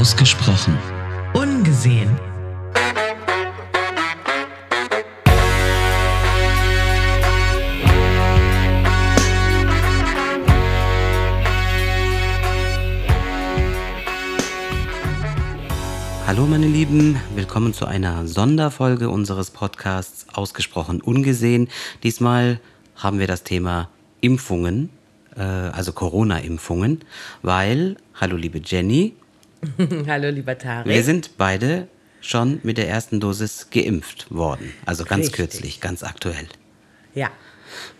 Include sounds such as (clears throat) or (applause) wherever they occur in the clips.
Ausgesprochen. Ungesehen. Hallo meine Lieben, willkommen zu einer Sonderfolge unseres Podcasts Ausgesprochen Ungesehen. Diesmal haben wir das Thema Impfungen, äh, also Corona-Impfungen, weil, hallo liebe Jenny, (laughs) Hallo, lieber Tarek. wir sind beide schon mit der ersten Dosis geimpft worden. Also ganz Richtig. kürzlich, ganz aktuell. Ja,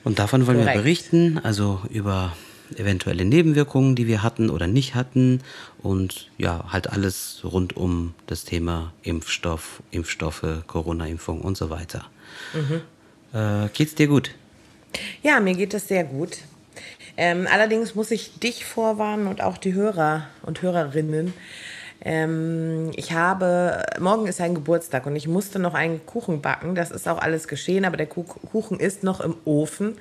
Und davon wollen wir Korrekt. berichten, also über eventuelle Nebenwirkungen, die wir hatten oder nicht hatten und ja, halt alles rund um das Thema Impfstoff, Impfstoffe, Corona-Impfung und so weiter. Mhm. Äh, geht's dir gut? ja mir geht es sehr gut. Ähm, allerdings muss ich dich vorwarnen und auch die Hörer und Hörerinnen. Ähm, ich habe, morgen ist ein Geburtstag und ich musste noch einen Kuchen backen. Das ist auch alles geschehen, aber der Kuch- Kuchen ist noch im Ofen.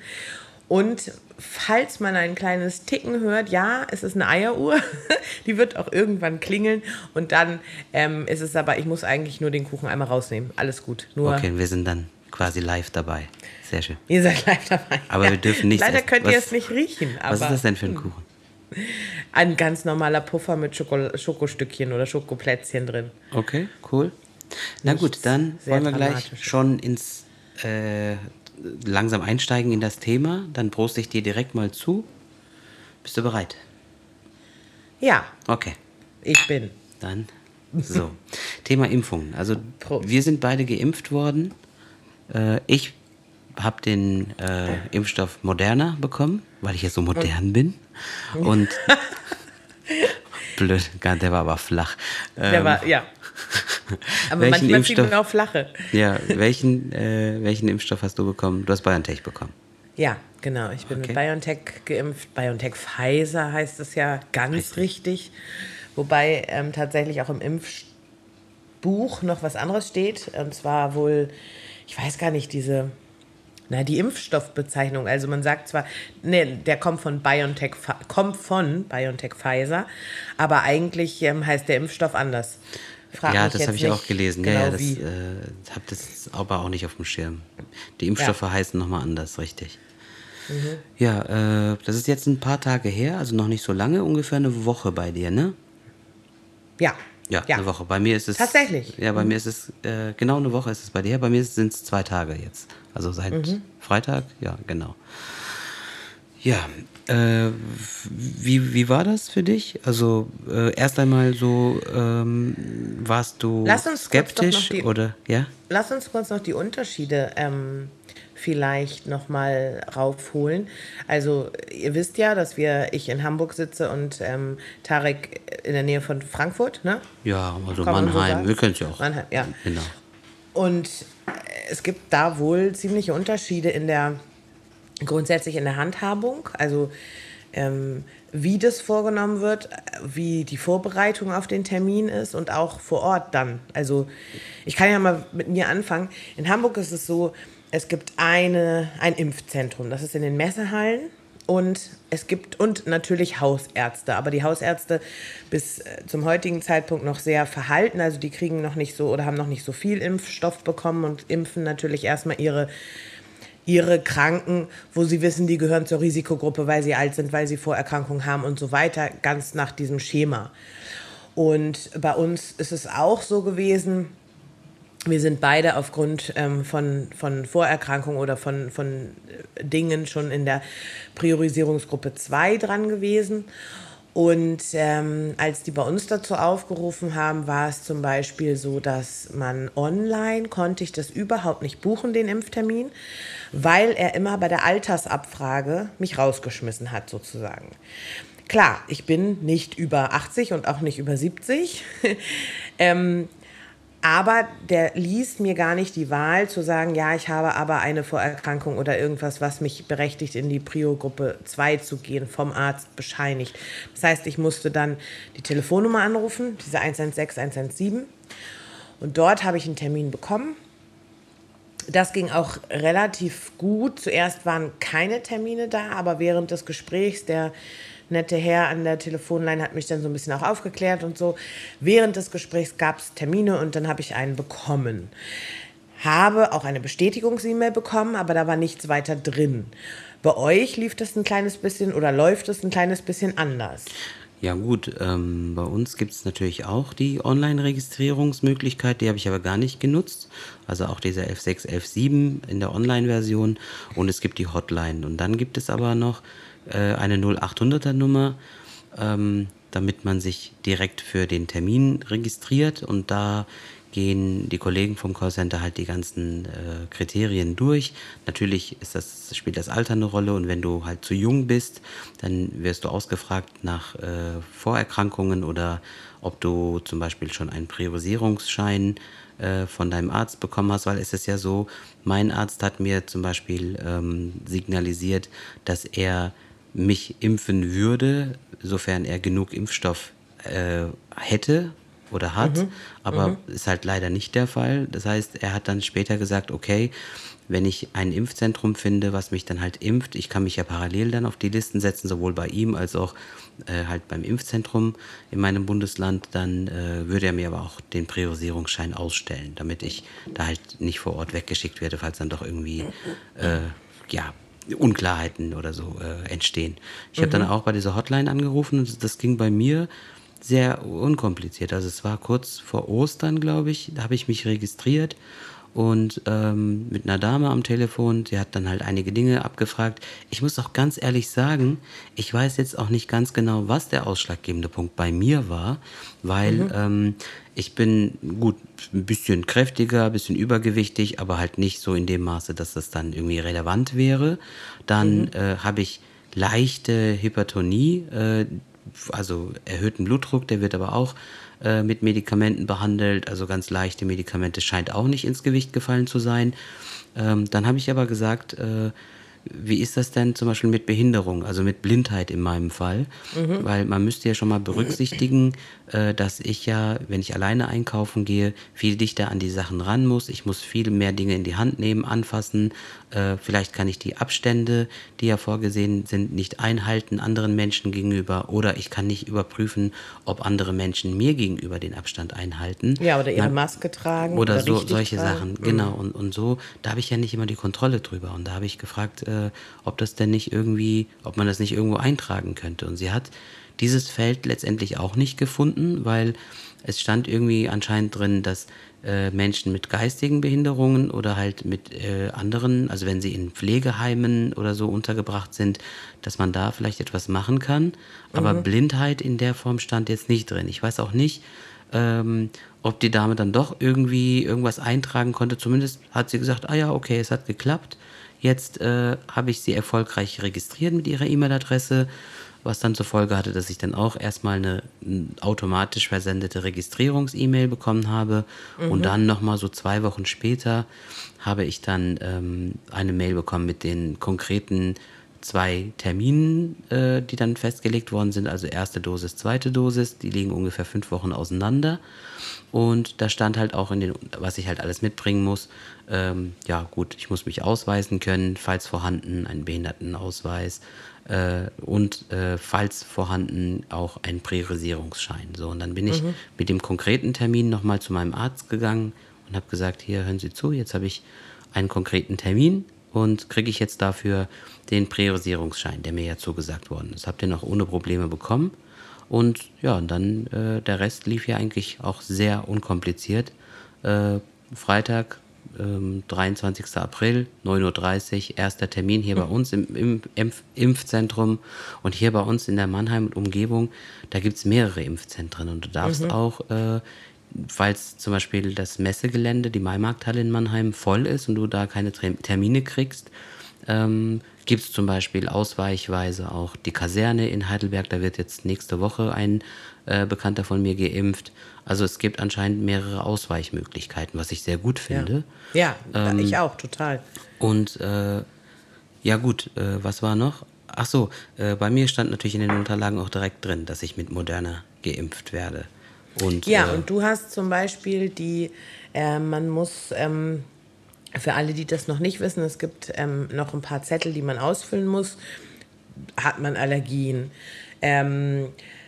Und falls man ein kleines Ticken hört, ja, es ist eine Eieruhr. (laughs) Die wird auch irgendwann klingeln. Und dann ähm, ist es aber, ich muss eigentlich nur den Kuchen einmal rausnehmen. Alles gut. Nur Okay, wir sind dann quasi live dabei. Sehr schön. Ihr seid live dabei. Aber wir dürfen nichts Leider essen. könnt ihr Was- es nicht riechen. Aber Was ist das denn für ein Kuchen? Ein ganz normaler Puffer mit Schoko Schokostückchen oder Schokoplätzchen drin. Okay, cool. Na gut, Nichts dann sehr wollen wir gleich schon ins äh, langsam einsteigen in das Thema. Dann proste ich dir direkt mal zu. Bist du bereit? Ja, Okay, ich bin. dann so. (laughs) Thema Impfungen. Also Prost. wir sind beide geimpft worden. Äh, ich habe den äh, Impfstoff Moderna bekommen, weil ich ja so modern bin. Und (laughs) blöd, der war aber flach. Der Ähm, war, ja. (laughs) Aber welchen manchmal zieht man Impfstoff- auch flache. Ja, welchen, äh, welchen Impfstoff hast du bekommen? Du hast BioNTech bekommen. Ja, genau. Ich bin Okay. mit BioNTech geimpft. BioNTech Pfizer heißt es ja ganz richtig. Wobei ähm, tatsächlich auch im Impfbuch noch was anderes steht. Und zwar wohl, ich weiß gar nicht, diese, na, die Impfstoffbezeichnung. Also man sagt zwar, nee, der kommt von BioNTech, kommt von BioNTech Pfizer, aber eigentlich ähm, heißt der Impfstoff anders. Frag ja, das habe ich auch gelesen. Genau ja, ja, das äh, habe das aber auch nicht auf dem Schirm. Die Impfstoffe heißen nochmal anders, richtig. Mhm. Ja, äh, das ist jetzt ein paar Tage her, also noch nicht so lange, ungefähr eine Woche bei dir, ne? ja. Ja, eine Woche. Bei mir ist es. Tatsächlich? Ja, bei mir ist es, äh, genau eine Woche ist es bei dir. Bei mir sind es zwei Tage jetzt. Also seit Mhm. Freitag, ja, genau. Ja, äh, wie, wie war das für dich? Also, äh, erst einmal so, ähm, warst du skeptisch die- oder, ja? Lass uns kurz noch die Unterschiede ähm, vielleicht nochmal raufholen. Also ihr wisst ja, dass wir, ich in Hamburg sitze und ähm, Tarek in der Nähe von Frankfurt, ne? Ja, also so Mannheim, sagen? wir können es ja auch. Mannheim, ja. Genau. Und äh, es gibt da wohl ziemliche Unterschiede in der, grundsätzlich in der Handhabung, also ähm, wie das vorgenommen wird, wie die Vorbereitung auf den Termin ist und auch vor Ort dann. Also ich kann ja mal mit mir anfangen. In Hamburg ist es so, es gibt eine, ein Impfzentrum, das ist in den Messehallen. Und es gibt und natürlich Hausärzte, aber die Hausärzte bis äh, zum heutigen Zeitpunkt noch sehr verhalten, also die kriegen noch nicht so oder haben noch nicht so viel Impfstoff bekommen und impfen natürlich erstmal ihre ihre Kranken, wo sie wissen, die gehören zur Risikogruppe, weil sie alt sind, weil sie Vorerkrankungen haben und so weiter, ganz nach diesem Schema. Und bei uns ist es auch so gewesen, wir sind beide aufgrund ähm, von, von Vorerkrankungen oder von, von äh, Dingen schon in der Priorisierungsgruppe 2 dran gewesen. Und ähm, als die bei uns dazu aufgerufen haben, war es zum Beispiel so, dass man online konnte ich das überhaupt nicht buchen, den Impftermin, weil er immer bei der Altersabfrage mich rausgeschmissen hat sozusagen. Klar, ich bin nicht über 80 und auch nicht über 70. (laughs) ähm, aber der ließ mir gar nicht die Wahl zu sagen, ja, ich habe aber eine Vorerkrankung oder irgendwas, was mich berechtigt, in die Prio-Gruppe 2 zu gehen, vom Arzt bescheinigt. Das heißt, ich musste dann die Telefonnummer anrufen, diese 116, 117. Und dort habe ich einen Termin bekommen. Das ging auch relativ gut. Zuerst waren keine Termine da, aber während des Gesprächs der nette Herr an der Telefonline hat mich dann so ein bisschen auch aufgeklärt und so. Während des Gesprächs gab es Termine und dann habe ich einen bekommen. Habe auch eine Bestätigungs-E-Mail bekommen, aber da war nichts weiter drin. Bei euch lief das ein kleines bisschen oder läuft es ein kleines bisschen anders. Ja gut, ähm, bei uns gibt es natürlich auch die Online-Registrierungsmöglichkeit, die habe ich aber gar nicht genutzt. Also auch dieser F6, F7 in der Online-Version und es gibt die Hotline. Und dann gibt es aber noch äh, eine 0800er Nummer, ähm, damit man sich direkt für den Termin registriert. Und da gehen die Kollegen vom Callcenter halt die ganzen äh, Kriterien durch. Natürlich ist das, spielt das Alter eine Rolle. Und wenn du halt zu jung bist, dann wirst du ausgefragt nach äh, Vorerkrankungen oder ob du zum Beispiel schon einen Priorisierungsschein äh, von deinem Arzt bekommen hast, weil es ist ja so, mein Arzt hat mir zum Beispiel ähm, signalisiert, dass er mich impfen würde, sofern er genug Impfstoff äh, hätte oder hat, mhm. aber mhm. ist halt leider nicht der Fall. Das heißt, er hat dann später gesagt, okay, wenn ich ein Impfzentrum finde, was mich dann halt impft, ich kann mich ja parallel dann auf die Listen setzen, sowohl bei ihm als auch äh, halt beim Impfzentrum in meinem Bundesland, dann äh, würde er mir aber auch den Priorisierungsschein ausstellen, damit ich da halt nicht vor Ort weggeschickt werde, falls dann doch irgendwie äh, ja Unklarheiten oder so äh, entstehen. Ich mhm. habe dann auch bei dieser Hotline angerufen und das ging bei mir sehr unkompliziert. Also es war kurz vor Ostern, glaube ich, da habe ich mich registriert und ähm, mit einer Dame am Telefon, die hat dann halt einige Dinge abgefragt. Ich muss auch ganz ehrlich sagen, ich weiß jetzt auch nicht ganz genau, was der ausschlaggebende Punkt bei mir war, weil mhm. ähm, ich bin gut ein bisschen kräftiger, ein bisschen übergewichtig, aber halt nicht so in dem Maße, dass das dann irgendwie relevant wäre. Dann mhm. äh, habe ich leichte Hypertonie, äh, also erhöhten Blutdruck, der wird aber auch äh, mit Medikamenten behandelt. Also ganz leichte Medikamente scheint auch nicht ins Gewicht gefallen zu sein. Ähm, dann habe ich aber gesagt, äh, wie ist das denn zum Beispiel mit Behinderung, also mit Blindheit in meinem Fall? Mhm. Weil man müsste ja schon mal berücksichtigen, äh, dass ich ja, wenn ich alleine einkaufen gehe, viel dichter an die Sachen ran muss. Ich muss viel mehr Dinge in die Hand nehmen, anfassen. Äh, vielleicht kann ich die Abstände, die ja vorgesehen sind, nicht einhalten anderen Menschen gegenüber. Oder ich kann nicht überprüfen, ob andere Menschen mir gegenüber den Abstand einhalten. Ja, oder ihre Man, Maske tragen. Oder, oder so, solche tragen. Sachen, mhm. genau. Und, und so, da habe ich ja nicht immer die Kontrolle drüber. Und da habe ich gefragt, äh, ob das denn nicht irgendwie, ob man das nicht irgendwo eintragen könnte. Und sie hat dieses Feld letztendlich auch nicht gefunden, weil es stand irgendwie anscheinend drin, dass äh, Menschen mit geistigen Behinderungen oder halt mit äh, anderen, also wenn sie in Pflegeheimen oder so untergebracht sind, dass man da vielleicht etwas machen kann. Aber mhm. Blindheit in der Form stand jetzt nicht drin. Ich weiß auch nicht, ähm, ob die Dame dann doch irgendwie irgendwas eintragen konnte. Zumindest hat sie gesagt, ah ja, okay, es hat geklappt. Jetzt äh, habe ich sie erfolgreich registriert mit ihrer E-Mail-Adresse, was dann zur Folge hatte, dass ich dann auch erstmal eine automatisch versendete Registrierungs-E-Mail bekommen habe. Mhm. Und dann nochmal so zwei Wochen später habe ich dann ähm, eine Mail bekommen mit den konkreten zwei Terminen, äh, die dann festgelegt worden sind. Also erste Dosis, zweite Dosis. Die liegen ungefähr fünf Wochen auseinander. Und da stand halt auch in den, was ich halt alles mitbringen muss. Ähm, ja, gut, ich muss mich ausweisen können, falls vorhanden, einen Behindertenausweis und äh, falls vorhanden auch ein Priorisierungsschein. So, und dann bin ich mhm. mit dem konkreten Termin nochmal zu meinem Arzt gegangen und habe gesagt, hier hören Sie zu, jetzt habe ich einen konkreten Termin und kriege ich jetzt dafür den Priorisierungsschein, der mir ja zugesagt worden ist. Habt ihr noch ohne Probleme bekommen? Und ja, und dann äh, der Rest lief ja eigentlich auch sehr unkompliziert. Äh, Freitag, ähm, 23. April, 9.30 Uhr, erster Termin hier bei uns im, im Impf Impfzentrum. Und hier bei uns in der Mannheim und Umgebung, da gibt es mehrere Impfzentren. Und du darfst mhm. auch, äh, falls zum Beispiel das Messegelände, die Maimarkthalle in Mannheim voll ist und du da keine Termine kriegst, ähm, gibt es zum Beispiel ausweichweise auch die Kaserne in Heidelberg. Da wird jetzt nächste Woche ein äh, Bekannter von mir geimpft. Also es gibt anscheinend mehrere Ausweichmöglichkeiten, was ich sehr gut finde. Ja, ja ähm, ich auch, total. Und äh, ja gut, äh, was war noch? Ach so, äh, bei mir stand natürlich in den Unterlagen auch direkt drin, dass ich mit Moderna geimpft werde. Und, ja, äh, und du hast zum Beispiel die, äh, man muss ähm, für alle, die das noch nicht wissen, es gibt ähm, noch ein paar Zettel, die man ausfüllen muss. Hat man Allergien? Ähm, äh,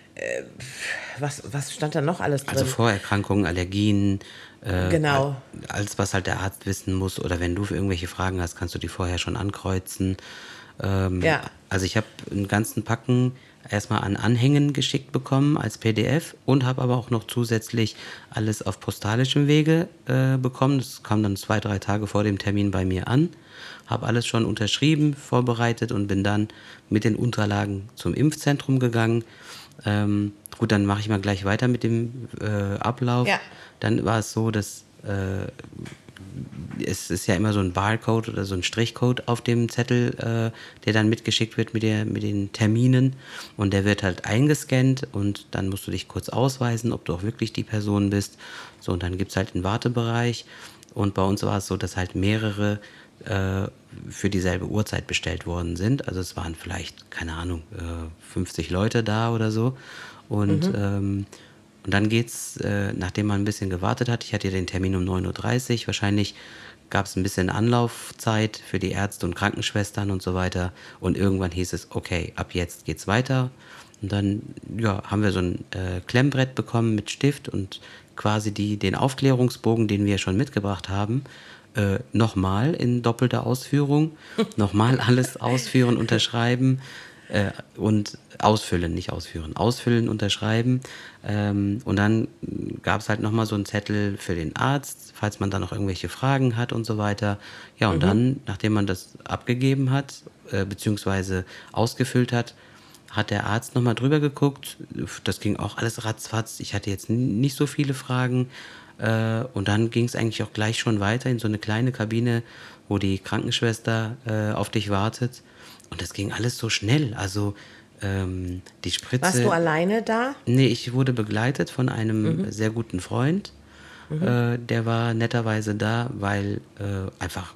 was, was stand da noch alles Also drin? Vorerkrankungen, Allergien, äh, Genau. alles, was halt der Arzt wissen muss. Oder wenn du irgendwelche Fragen hast, kannst du die vorher schon ankreuzen. Ähm, Ja. Also ich habe einen ganzen Packen erstmal an Anhängen geschickt bekommen als PDF und habe aber auch noch zusätzlich alles auf postalischem Wege äh, bekommen. Das kam dann zwei, drei Tage vor dem Termin bei mir an. Habe alles schon unterschrieben, vorbereitet und bin dann mit den Unterlagen zum Impfzentrum gegangen. Ähm, gut, dann mache ich mal gleich weiter mit dem äh, Ablauf. Ja. Dann war es so, dass äh, es ist ja immer so ein Barcode oder so ein Strichcode auf dem Zettel, äh, der dann mitgeschickt wird mit, der, mit den Terminen. Und der wird halt eingescannt und dann musst du dich kurz ausweisen, ob du auch wirklich die Person bist. So, und dann gibt es halt einen Wartebereich. Und bei uns war es so, dass halt mehrere äh, für dieselbe Uhrzeit bestellt worden sind. Also es waren vielleicht, keine Ahnung, äh, 50 Leute da oder so. Und ähm, und dann geht's, äh, nachdem man ein bisschen gewartet hat, ich hatte ja den Termin um 9.30 Uhr, wahrscheinlich gab es ein bisschen Anlaufzeit für die Ärzte und Krankenschwestern und so weiter. Und irgendwann hieß es, okay, ab jetzt geht's weiter. Und dann ja, haben wir so ein äh, Klemmbrett bekommen mit Stift und quasi die, den Aufklärungsbogen, den wir schon mitgebracht haben, äh, nochmal in doppelter Ausführung, (laughs) nochmal alles ausführen, unterschreiben äh, und ausfüllen, nicht ausführen, ausfüllen, unterschreiben. Ähm, und dann gab es halt nochmal so einen Zettel für den Arzt, falls man da noch irgendwelche Fragen hat und so weiter. Ja, und dann, nachdem man das abgegeben hat, äh, beziehungsweise ausgefüllt hat, hat der Arzt nochmal drüber geguckt. Das ging auch alles ratzfatz. Ich hatte jetzt nicht so viele Fragen. Äh, und dann ging es eigentlich auch gleich schon weiter in so eine kleine Kabine, wo die Krankenschwester äh, auf dich wartet. Und das ging alles so schnell. Also ähm, die Spritze. Warst du alleine da? Nee, ich wurde begleitet von einem sehr guten Freund. Äh, der war netterweise da, weil äh, einfach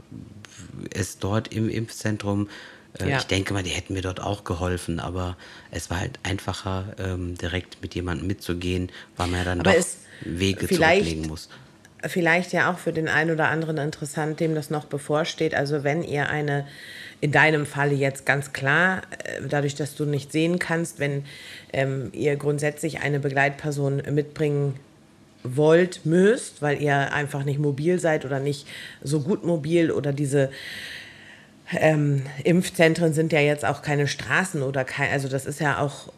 es dort im Impfzentrum, äh, Ja. ich denke mal, die hätten mir dort auch geholfen, aber es war halt einfacher, ähm, direkt mit jemandem mitzugehen, weil man ja dann Aber doch Wege zurücklegen muss. Vielleicht ja auch für den einen oder anderen interessant, dem das noch bevorsteht. Also wenn ihr eine, in deinem Falle jetzt ganz klar, äh, dadurch, dass du nicht sehen kannst, wenn ähm, ihr grundsätzlich eine Begleitperson mitbringen wollt, müsst, weil ihr einfach nicht mobil seid oder nicht so gut mobil oder diese ähm, Impfzentren sind ja jetzt auch keine Straßen oder kein, also das ist ja auch,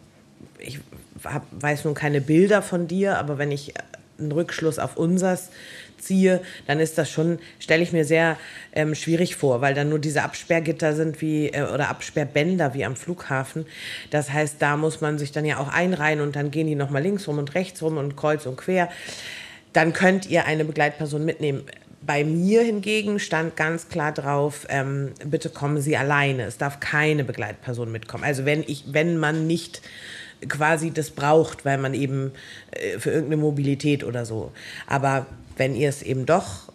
ich hab, weiß nun keine Bilder von dir, aber wenn ich einen Rückschluss auf unsers ziehe, dann ist das schon, stelle ich mir sehr ähm, schwierig vor, weil dann nur diese Absperrgitter sind wie, äh, oder Absperrbänder wie am Flughafen. Das heißt, da muss man sich dann ja auch einreihen und dann gehen die nochmal links rum und rechts rum und kreuz und quer. Dann könnt ihr eine Begleitperson mitnehmen. Bei mir hingegen stand ganz klar drauf, ähm, bitte kommen Sie alleine. Es darf keine Begleitperson mitkommen. Also wenn ich, wenn man nicht quasi das braucht, weil man eben äh, für irgendeine Mobilität oder so. Aber wenn ihr es eben doch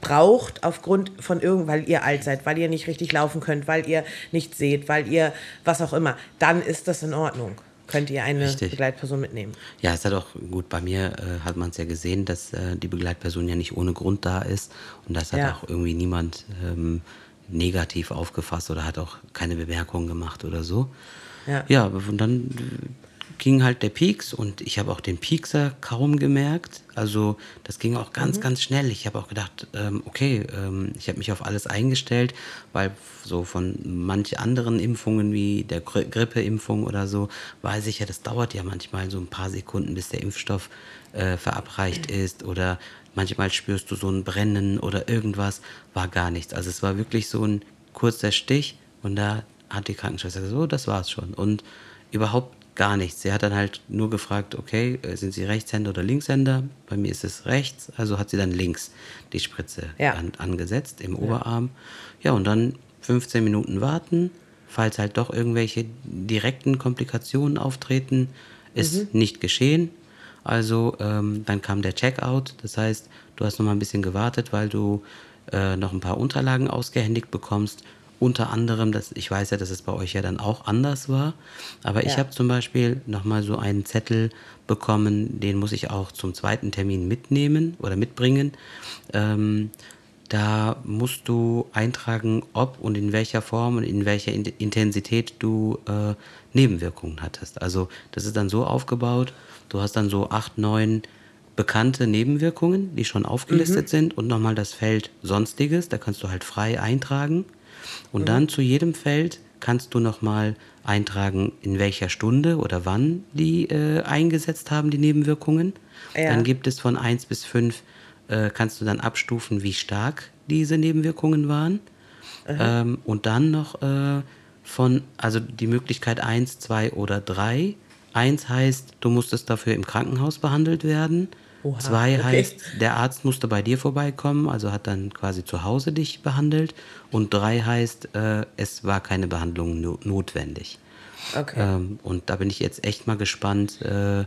braucht aufgrund von irgend, weil ihr alt seid, weil ihr nicht richtig laufen könnt, weil ihr nicht seht, weil ihr was auch immer, dann ist das in Ordnung. Könnt ihr eine Richtig. Begleitperson mitnehmen. Ja, es hat auch gut, bei mir äh, hat man es ja gesehen, dass äh, die Begleitperson ja nicht ohne Grund da ist und das hat Ja. auch irgendwie niemand ähm, negativ aufgefasst oder hat auch keine Bemerkungen gemacht oder so. Ja. Ja, und dann ging halt der Pieks und ich habe auch den Piekser kaum gemerkt. Also das ging auch ganz, ganz schnell. Ich habe auch gedacht, ähm, okay, ähm, ich habe mich auf alles eingestellt, weil so von manch anderen Impfungen wie der Gri Grippeimpfung oder so, weiß ich ja, das dauert ja manchmal so ein paar Sekunden, bis der Impfstoff äh, verabreicht ist oder manchmal spürst du so ein Brennen oder irgendwas, war gar nichts. Also es war wirklich so ein kurzer Stich und da hat die Krankenschwester gesagt, so, das war's schon. Und überhaupt gar nichts. Sie hat dann halt nur gefragt, okay, äh, sind Sie Rechtshänder oder Linkshänder? Bei mir ist es rechts, also hat sie dann links die Spritze Ja. an, angesetzt im Oberarm. Ja, und dann 15 Minuten warten, falls halt doch irgendwelche direkten Komplikationen auftreten, ist nicht geschehen. Also ähm, dann kam der Checkout, das heißt, du hast noch mal ein bisschen gewartet, weil du äh, noch ein paar Unterlagen ausgehändigt bekommst. Unter anderem, das, ich weiß ja, dass es bei euch ja dann auch anders war, aber ich Ja. habe zum Beispiel noch mal so einen Zettel bekommen, den muss ich auch zum zweiten Termin mitnehmen oder mitbringen. Ähm, da musst du eintragen, ob und in welcher Form und in welcher Intensität du äh, Nebenwirkungen hattest. Also das ist dann so aufgebaut, du hast dann so acht, neun bekannte Nebenwirkungen, die schon aufgelistet mhm. sind und nochmal das Feld Sonstiges, da kannst du halt frei eintragen. Und mhm. dann zu jedem Feld kannst du nochmal eintragen, in welcher Stunde oder wann die äh, eingesetzt haben, die Nebenwirkungen. Ja. Dann gibt es von 1 bis 5, äh, kannst du dann abstufen, wie stark diese Nebenwirkungen waren. Ähm, und dann noch äh, von, also die Möglichkeit 1, 2 oder 3. 1 heißt, du musstest dafür im Krankenhaus behandelt werden. Oha, Zwei okay. heißt, der Arzt musste bei dir vorbeikommen, also hat dann quasi zu Hause dich behandelt. Und drei heißt, äh, es war keine Behandlung no notwendig. Okay. Ähm, und da bin ich jetzt echt mal gespannt, äh,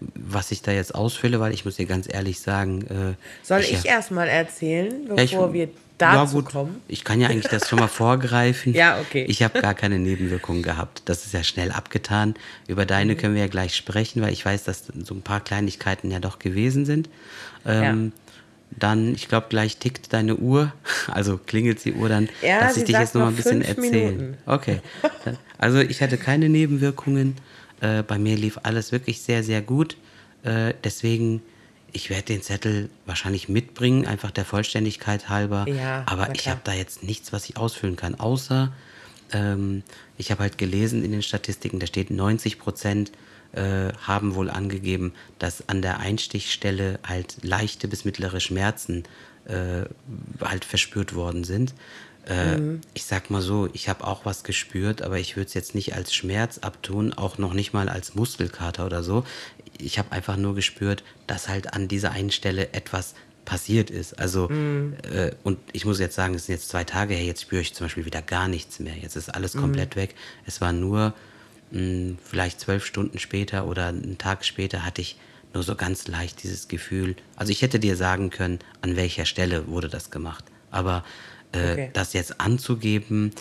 was ich da jetzt ausfülle, weil ich muss dir ganz ehrlich sagen. Äh, Soll ich, ich erstmal erzählen, bevor ja, wir dazu ja, gut. kommen? Ich kann ja eigentlich das schon mal vorgreifen. (laughs) ja, okay. Ich habe gar keine Nebenwirkungen gehabt. Das ist ja schnell abgetan. Über deine mhm. können wir ja gleich sprechen, weil ich weiß, dass so ein paar Kleinigkeiten ja doch gewesen sind. Ähm, ja. Dann, ich glaube, gleich tickt deine Uhr, (laughs) also klingelt die Uhr dann, ja, dass ich dich jetzt noch mal ein bisschen erzählen. Okay. (laughs) Also ich hatte keine Nebenwirkungen. Äh, bei mir lief alles wirklich sehr, sehr gut. Äh, deswegen ich werde den Zettel wahrscheinlich mitbringen, einfach der Vollständigkeit halber. Ja, aber ich habe da jetzt nichts, was ich ausfüllen kann, außer ähm, ich habe halt gelesen in den Statistiken, da steht 90 Prozent äh, haben wohl angegeben, dass an der Einstichstelle halt leichte bis mittlere Schmerzen äh, halt verspürt worden sind. Äh, mhm. Ich sag mal so, ich habe auch was gespürt, aber ich würde es jetzt nicht als Schmerz abtun, auch noch nicht mal als Muskelkater oder so ich habe einfach nur gespürt, dass halt an dieser einen Stelle etwas passiert ist. Also, mm. äh, und ich muss jetzt sagen, es sind jetzt zwei Tage her, jetzt spüre ich zum Beispiel wieder gar nichts mehr. Jetzt ist alles komplett mm. weg. Es war nur mh, hm, vielleicht zwölf Stunden später oder einen Tag später hatte ich nur so ganz leicht dieses Gefühl. Also ich hätte dir sagen können, an welcher Stelle wurde das gemacht. Aber äh, okay. das jetzt anzugeben,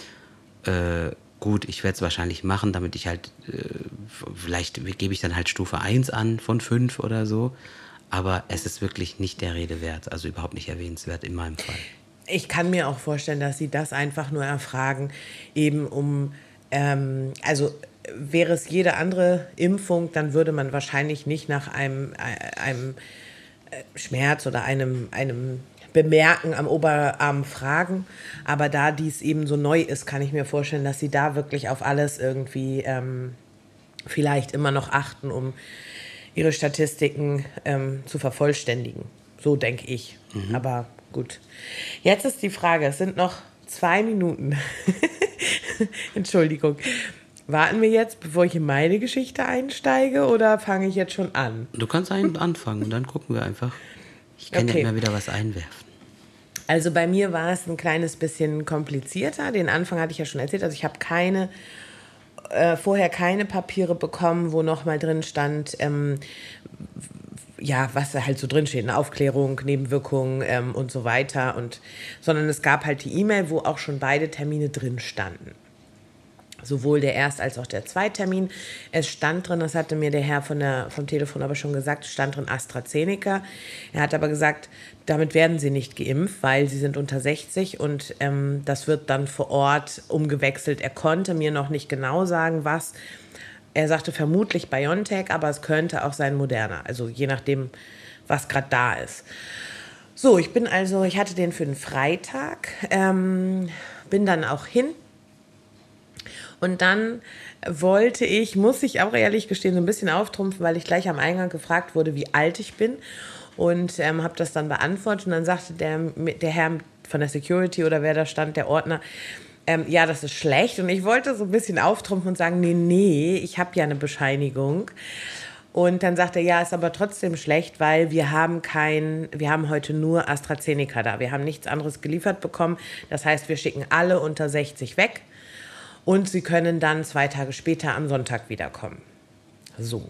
äh, gut, ich werde es wahrscheinlich machen, damit ich halt, äh, vielleicht gebe ich dann halt Stufe 1 an von 5 oder so. Aber es ist wirklich nicht der Rede wert, also überhaupt nicht erwähnenswert in meinem Fall. Ich kann mir auch vorstellen, dass Sie das einfach nur erfragen, eben um, ähm, also wäre es jede andere Impfung, dann würde man wahrscheinlich nicht nach einem, äh, einem äh, Schmerz oder einem, einem Bemerken am Oberarm fragen. Aber da dies eben so neu ist, kann ich mir vorstellen, dass sie da wirklich auf alles irgendwie ähm, vielleicht immer noch achten, um ihre Statistiken ähm, zu vervollständigen. So denke ich. Mhm. Aber gut. Jetzt ist die Frage, es sind noch zwei Minuten. (laughs) Entschuldigung. Warten wir jetzt, bevor ich in meine Geschichte einsteige oder fange ich jetzt schon an? Du kannst anfangen und dann gucken wir einfach. Ich kann okay. ja immer wieder was einwerfen. Also bei mir war es ein kleines bisschen komplizierter. Den Anfang hatte ich ja schon erzählt. Also ich habe keine äh, vorher keine Papiere bekommen, wo noch mal drin stand, ähm, ja, was halt so drin steht, Aufklärung, Nebenwirkungen ähm, und so weiter. Und, sondern es gab halt die E-Mail, wo auch schon beide Termine drin standen sowohl der Erst- als auch der Zweitermin. Es stand drin, das hatte mir der Herr von der, vom Telefon aber schon gesagt, stand drin AstraZeneca. Er hat aber gesagt, damit werden sie nicht geimpft, weil sie sind unter 60 und ähm, das wird dann vor Ort umgewechselt. Er konnte mir noch nicht genau sagen, was. Er sagte vermutlich BioNTech, aber es könnte auch sein Moderna, also je nachdem, was gerade da ist. So, ich bin also, ich hatte den für den Freitag, ähm, bin dann auch hin und dann wollte ich, muss ich auch ehrlich gestehen, so ein bisschen auftrumpfen, weil ich gleich am Eingang gefragt wurde, wie alt ich bin. Und ähm, habe das dann beantwortet. Und dann sagte der, der Herr von der Security oder wer da stand, der Ordner, ähm, ja, das ist schlecht. Und ich wollte so ein bisschen auftrumpfen und sagen, nee, nee, ich habe ja eine Bescheinigung. Und dann sagt er, ja, ist aber trotzdem schlecht, weil wir haben kein, wir haben heute nur AstraZeneca da. Wir haben nichts anderes geliefert bekommen. Das heißt, wir schicken alle unter 60 weg und sie können dann zwei Tage später am Sonntag wiederkommen. So.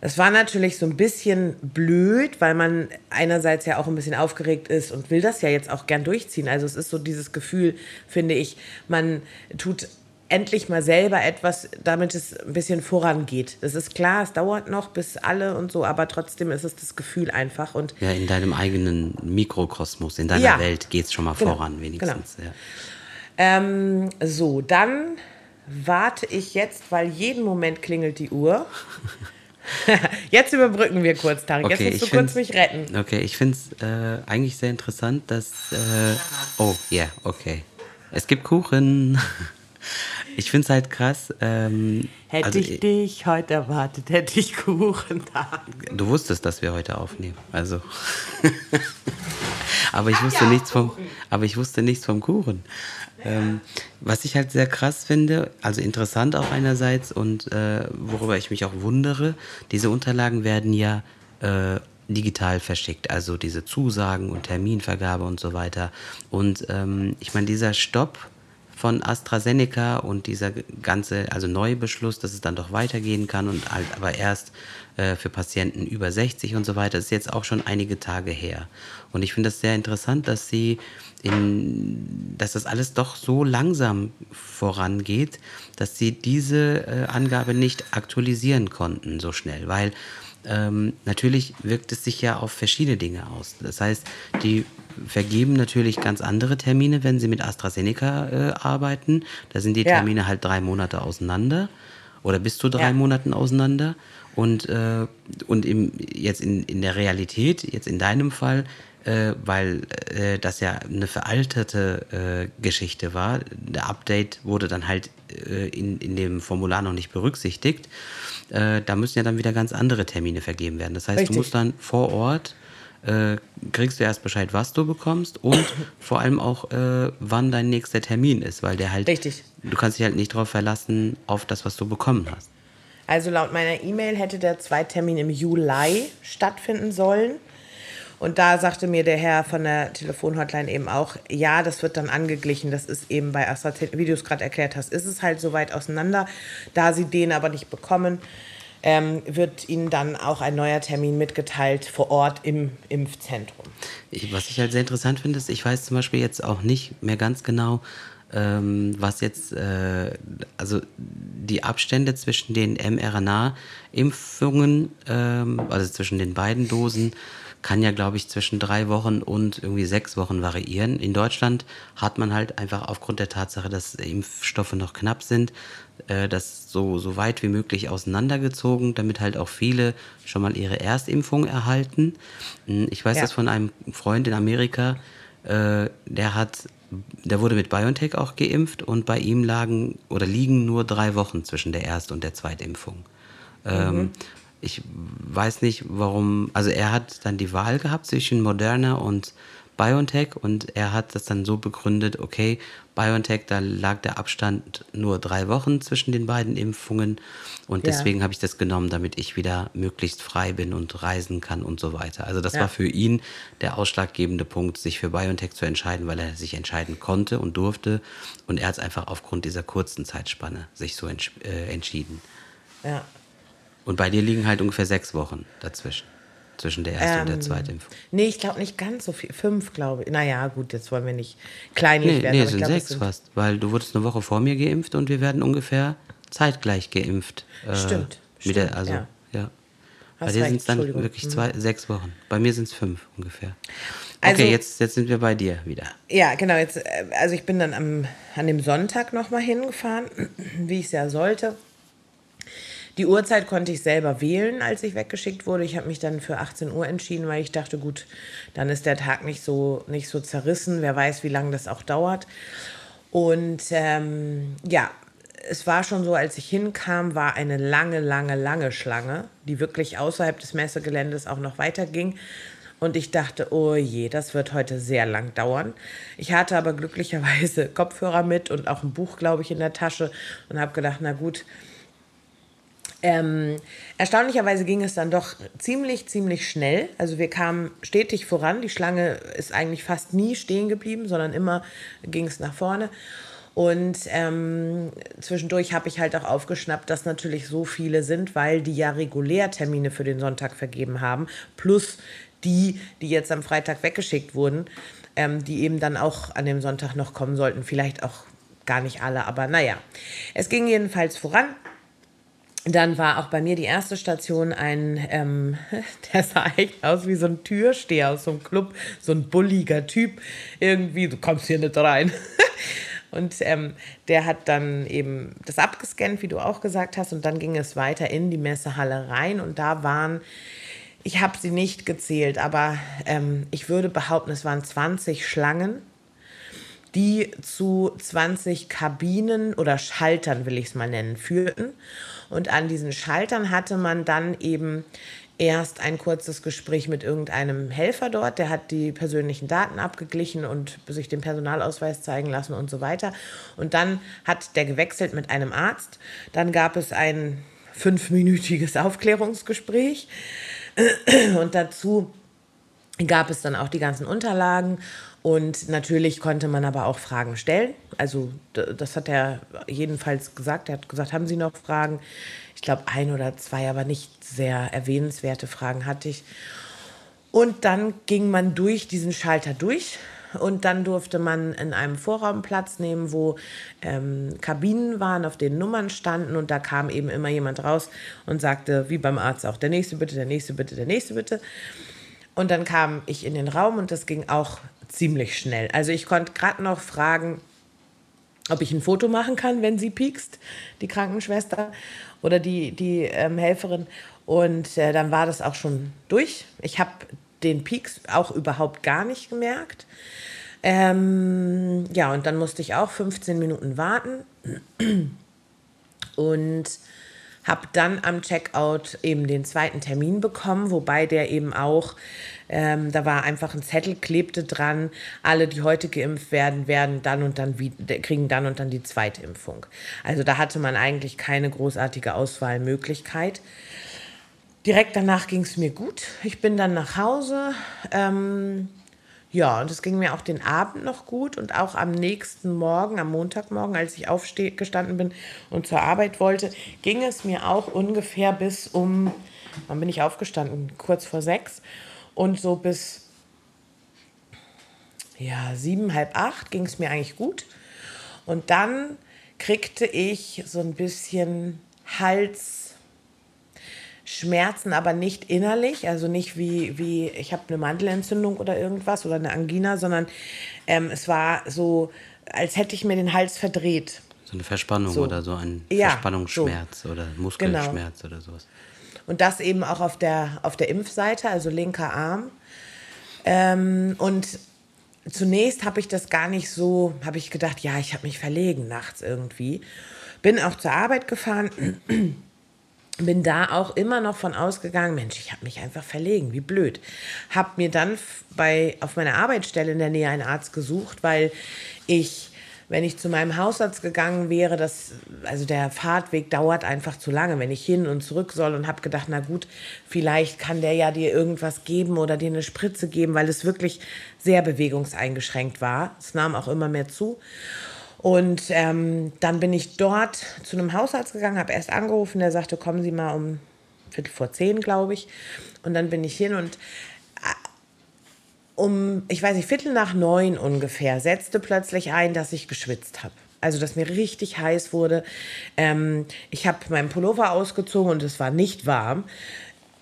Das war natürlich so ein bisschen blöd, weil man einerseits ja auch ein bisschen aufgeregt ist und will das ja jetzt auch gern durchziehen. Also es ist so dieses Gefühl, finde ich, man tut endlich mal selber etwas, damit es ein bisschen vorangeht. Das ist klar, es dauert noch bis alle und so, aber trotzdem ist es das Gefühl einfach. Und ja, in deinem eigenen Mikrokosmos, in deiner Ja. Welt geht es schon mal Genau, voran, wenigstens. Ja. Ähm, so, dann warte ich jetzt, weil jeden Moment klingelt die Uhr. (laughs) jetzt überbrücken wir kurz, Tarek. Okay, jetzt musst du ich kurz mich retten. Okay, ich finde es äh, eigentlich sehr interessant, dass. Äh, oh, ja, okay. Es gibt Kuchen. (laughs) Ich finde es halt krass. Ähm, Hätte also, ich dich heute erwartet, hätte ich Kuchen da. Du wusstest, dass wir heute aufnehmen. Also. (laughs) aber ich wusste ja nichts vom. Aber ich wusste nichts vom Kuchen. Ähm, was ich halt sehr krass finde, also interessant auch einerseits und äh, worüber ich mich auch wundere, diese Unterlagen werden ja äh, digital verschickt, also diese Zusagen und Terminvergabe und so weiter. Und ähm, ich meine, dieser Stopp von AstraZeneca und dieser ganze, also neue Beschluss, dass es dann doch weitergehen kann und halt aber erst äh, für Patienten über 60 und so weiter, ist jetzt auch schon einige Tage her. Und ich finde das sehr interessant, dass sie in, dass das alles doch so langsam vorangeht, dass sie diese äh, Angabe nicht aktualisieren konnten so schnell, weil ähm, natürlich wirkt es sich ja auf verschiedene Dinge aus. Das heißt, die vergeben natürlich ganz andere Termine, wenn sie mit AstraZeneca äh, arbeiten. Da sind die Ja. Termine halt drei Monate auseinander oder bis zu drei Ja. Monaten auseinander. Und, äh, und im, jetzt in, in der Realität, jetzt in deinem Fall, äh, weil äh, das ja eine veraltete äh, Geschichte war, der Update wurde dann halt äh, in, in dem Formular noch nicht berücksichtigt, äh, da müssen ja dann wieder ganz andere Termine vergeben werden. Das heißt, Richtig. du musst dann vor Ort kriegst du erst Bescheid, was du bekommst und (coughs) vor allem auch, äh, wann dein nächster Termin ist, weil der halt, Richtig. du kannst dich halt nicht darauf verlassen, auf das, was du bekommen hast. Also laut meiner E-Mail hätte der Zweitermin im Juli stattfinden sollen. Und da sagte mir der Herr von der Telefonhotline eben auch, ja, das wird dann angeglichen. Das ist eben bei AstraZeneca, wie du es gerade erklärt hast, ist es halt so weit auseinander. Da sie den aber nicht bekommen, ähm, wird ihnen dann auch ein neuer Termin mitgeteilt vor Ort im Impfzentrum. Was ich halt sehr interessant finde, ist, ich weiß zum Beispiel jetzt auch nicht mehr ganz genau, ähm, was jetzt, äh, also die Abstände zwischen den mRNA-Impfungen, ähm, also zwischen den beiden Dosen, kann ja, glaube ich, zwischen drei Wochen und irgendwie sechs Wochen variieren. In Deutschland hat man halt einfach aufgrund der Tatsache, dass Impfstoffe noch knapp sind, äh, das so, so weit wie möglich auseinandergezogen, damit halt auch viele schon mal ihre Erstimpfung erhalten. Hm, Ich weiß Ja. das von einem Freund in Amerika, äh, der hat, der wurde mit BioNTech auch geimpft und bei ihm lagen oder liegen nur drei Wochen zwischen der Erst- und der Zweitimpfung. Ähm, ich weiß nicht, warum, also er hat dann die Wahl gehabt zwischen Moderna und BioNTech und er hat das dann so begründet, okay, BioNTech, da lag der Abstand nur drei Wochen zwischen den beiden Impfungen und Ja. deswegen habe ich das genommen, damit ich wieder möglichst frei bin und reisen kann und so weiter. Also das Ja. war für ihn der ausschlaggebende Punkt, sich für BioNTech zu entscheiden, weil er sich entscheiden konnte und durfte und er hat es einfach aufgrund dieser kurzen Zeitspanne sich so entsch äh, entschieden. Ja. Und bei dir liegen halt ungefähr sechs Wochen dazwischen. Zwischen der ersten und der Ähm, zweiten Impfung. Nee, ich glaube nicht ganz so viel. Fünf, glaube ich. Naja, gut, jetzt wollen wir nicht kleinlich Nee, werden. nee, es sind glaub, sechs fast. Weil du wurdest eine Woche vor mir geimpft und wir werden ungefähr zeitgleich geimpft. Äh, Stimmt, Mit der, stimmt, also, ja. ja. Bei dir sind es dann wirklich Mhm. zwei, sechs Wochen. Bei mir sind es fünf ungefähr. Okay, Also- jetzt, jetzt sind wir bei dir wieder. Ja, genau. Jetzt, äh, also ich bin dann am, an dem Sonntag nochmal hingefahren, (clears throat) wie ich es ja sollte. Die Uhrzeit konnte ich selber wählen, als ich weggeschickt wurde. Ich habe mich dann für 18 Uhr entschieden, weil ich dachte, gut, dann ist der Tag nicht so, nicht so zerrissen. Wer weiß, wie lange das auch dauert. Und ähm, ja, es war schon so, als ich hinkam, war eine lange, lange, lange Schlange, die wirklich außerhalb des Messegeländes auch noch weiterging. Und ich dachte, oh je, das wird heute sehr lang dauern. Ich hatte aber glücklicherweise (laughs) Kopfhörer mit und auch ein Buch, glaube ich, in der Tasche und habe gedacht, na gut, ähm, erstaunlicherweise ging es dann doch ziemlich, ziemlich schnell. Also wir kamen stetig voran. Die Schlange ist eigentlich fast nie stehen geblieben, sondern immer ging es nach vorne. Und ähm, zwischendurch habe ich halt auch aufgeschnappt, dass natürlich so viele sind, weil die ja regulär Termine für den Sonntag vergeben haben, plus die, die jetzt am Freitag weggeschickt wurden, ähm, die eben dann auch an dem Sonntag noch kommen sollten. Vielleicht auch gar nicht alle, aber naja. Es ging jedenfalls voran. Dann war auch bei mir die erste Station ein, ähm, (laughs) der sah echt aus wie so ein Türsteher aus so einem Club, so ein bulliger Typ. Irgendwie, du kommst hier nicht rein. (laughs) Und ähm, der hat dann eben das abgescannt, wie du auch gesagt hast, und dann ging es weiter in die Messehalle rein und da waren, ich habe sie nicht gezählt, aber ähm, ich würde behaupten, es waren 20 Schlangen, die zu 20 Kabinen oder Schaltern, will ich es mal nennen, führten. Und an diesen Schaltern hatte man dann eben erst ein kurzes Gespräch mit irgendeinem Helfer dort, der hat die persönlichen Daten abgeglichen und sich den Personalausweis zeigen lassen und so weiter. Und dann hat der gewechselt mit einem Arzt. Dann gab es ein fünfminütiges Aufklärungsgespräch und dazu gab es dann auch die ganzen Unterlagen und natürlich konnte man aber auch Fragen stellen. Also das hat er jedenfalls gesagt. Er hat gesagt, haben Sie noch Fragen? Ich glaube, ein oder zwei, aber nicht sehr erwähnenswerte Fragen hatte ich. Und dann ging man durch diesen Schalter durch und dann durfte man in einem Vorraum Platz nehmen, wo ähm, Kabinen waren, auf denen Nummern standen und da kam eben immer jemand raus und sagte, wie beim Arzt auch, der nächste bitte, der nächste bitte, der nächste bitte. Und dann kam ich in den Raum und das ging auch ziemlich schnell. Also ich konnte gerade noch fragen, ob ich ein Foto machen kann, wenn sie piekst, die Krankenschwester oder die, die ähm, Helferin. Und äh, dann war das auch schon durch. Ich habe den Pieks auch überhaupt gar nicht gemerkt. Ähm, ja, und dann musste ich auch 15 Minuten warten und habe dann am Checkout eben den zweiten Termin bekommen, wobei der eben auch ähm, da war einfach ein Zettel, klebte dran, alle, die heute geimpft werden, werden dann und dann kriegen dann und dann die zweite Impfung. Also da hatte man eigentlich keine großartige Auswahlmöglichkeit. Direkt danach ging es mir gut. Ich bin dann nach Hause. Ähm, ja, und es ging mir auch den Abend noch gut und auch am nächsten Morgen, am Montagmorgen, als ich aufgestanden bin und zur Arbeit wollte, ging es mir auch ungefähr bis um, wann bin ich aufgestanden? Kurz vor sechs. Und so bis ja, sieben, halb acht ging es mir eigentlich gut. Und dann kriegte ich so ein bisschen Halsschmerzen, aber nicht innerlich, also nicht wie, wie ich habe eine Mandelentzündung oder irgendwas oder eine Angina, sondern ähm, es war so, als hätte ich mir den Hals verdreht. So eine Verspannung so. oder so ein ja, Verspannungsschmerz so. oder Muskelschmerz genau. oder sowas. Und das eben auch auf der, auf der Impfseite, also linker Arm. Ähm, und zunächst habe ich das gar nicht so, habe ich gedacht, ja, ich habe mich verlegen nachts irgendwie. Bin auch zur Arbeit gefahren, bin da auch immer noch von ausgegangen, Mensch, ich habe mich einfach verlegen, wie blöd. Habe mir dann bei, auf meiner Arbeitsstelle in der Nähe einen Arzt gesucht, weil ich wenn ich zu meinem Hausarzt gegangen wäre, das, also der Fahrtweg dauert einfach zu lange, wenn ich hin und zurück soll und habe gedacht, na gut, vielleicht kann der ja dir irgendwas geben oder dir eine Spritze geben, weil es wirklich sehr bewegungseingeschränkt war. Es nahm auch immer mehr zu. Und ähm, dann bin ich dort zu einem Hausarzt gegangen, habe erst angerufen, der sagte, kommen Sie mal um Viertel vor zehn, glaube ich. Und dann bin ich hin und um, ich weiß nicht, Viertel nach neun ungefähr, setzte plötzlich ein, dass ich geschwitzt habe. Also, dass mir richtig heiß wurde. Ähm, ich habe meinen Pullover ausgezogen und es war nicht warm,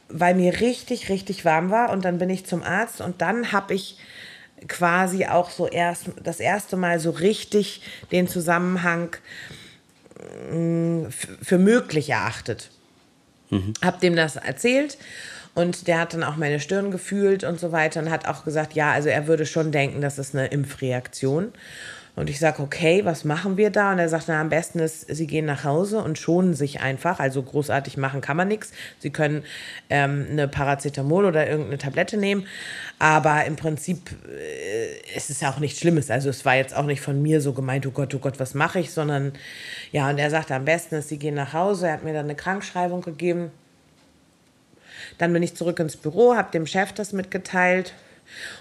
weil mir richtig, richtig warm war. Und dann bin ich zum Arzt und dann habe ich quasi auch so erst das erste Mal so richtig den Zusammenhang mm, für möglich erachtet. Mhm. Hab dem das erzählt und der hat dann auch meine Stirn gefühlt und so weiter und hat auch gesagt, ja, also er würde schon denken, das ist eine Impfreaktion. Und ich sage, okay, was machen wir da? Und er sagt, na, am besten ist, Sie gehen nach Hause und schonen sich einfach. Also großartig machen kann man nichts. Sie können ähm, eine Paracetamol oder irgendeine Tablette nehmen. Aber im Prinzip äh, ist es ja auch nichts Schlimmes. Also es war jetzt auch nicht von mir so gemeint, oh Gott, oh Gott, was mache ich? Sondern ja, und er sagte, am besten ist, Sie gehen nach Hause. Er hat mir dann eine Krankschreibung gegeben. Dann bin ich zurück ins Büro, habe dem Chef das mitgeteilt.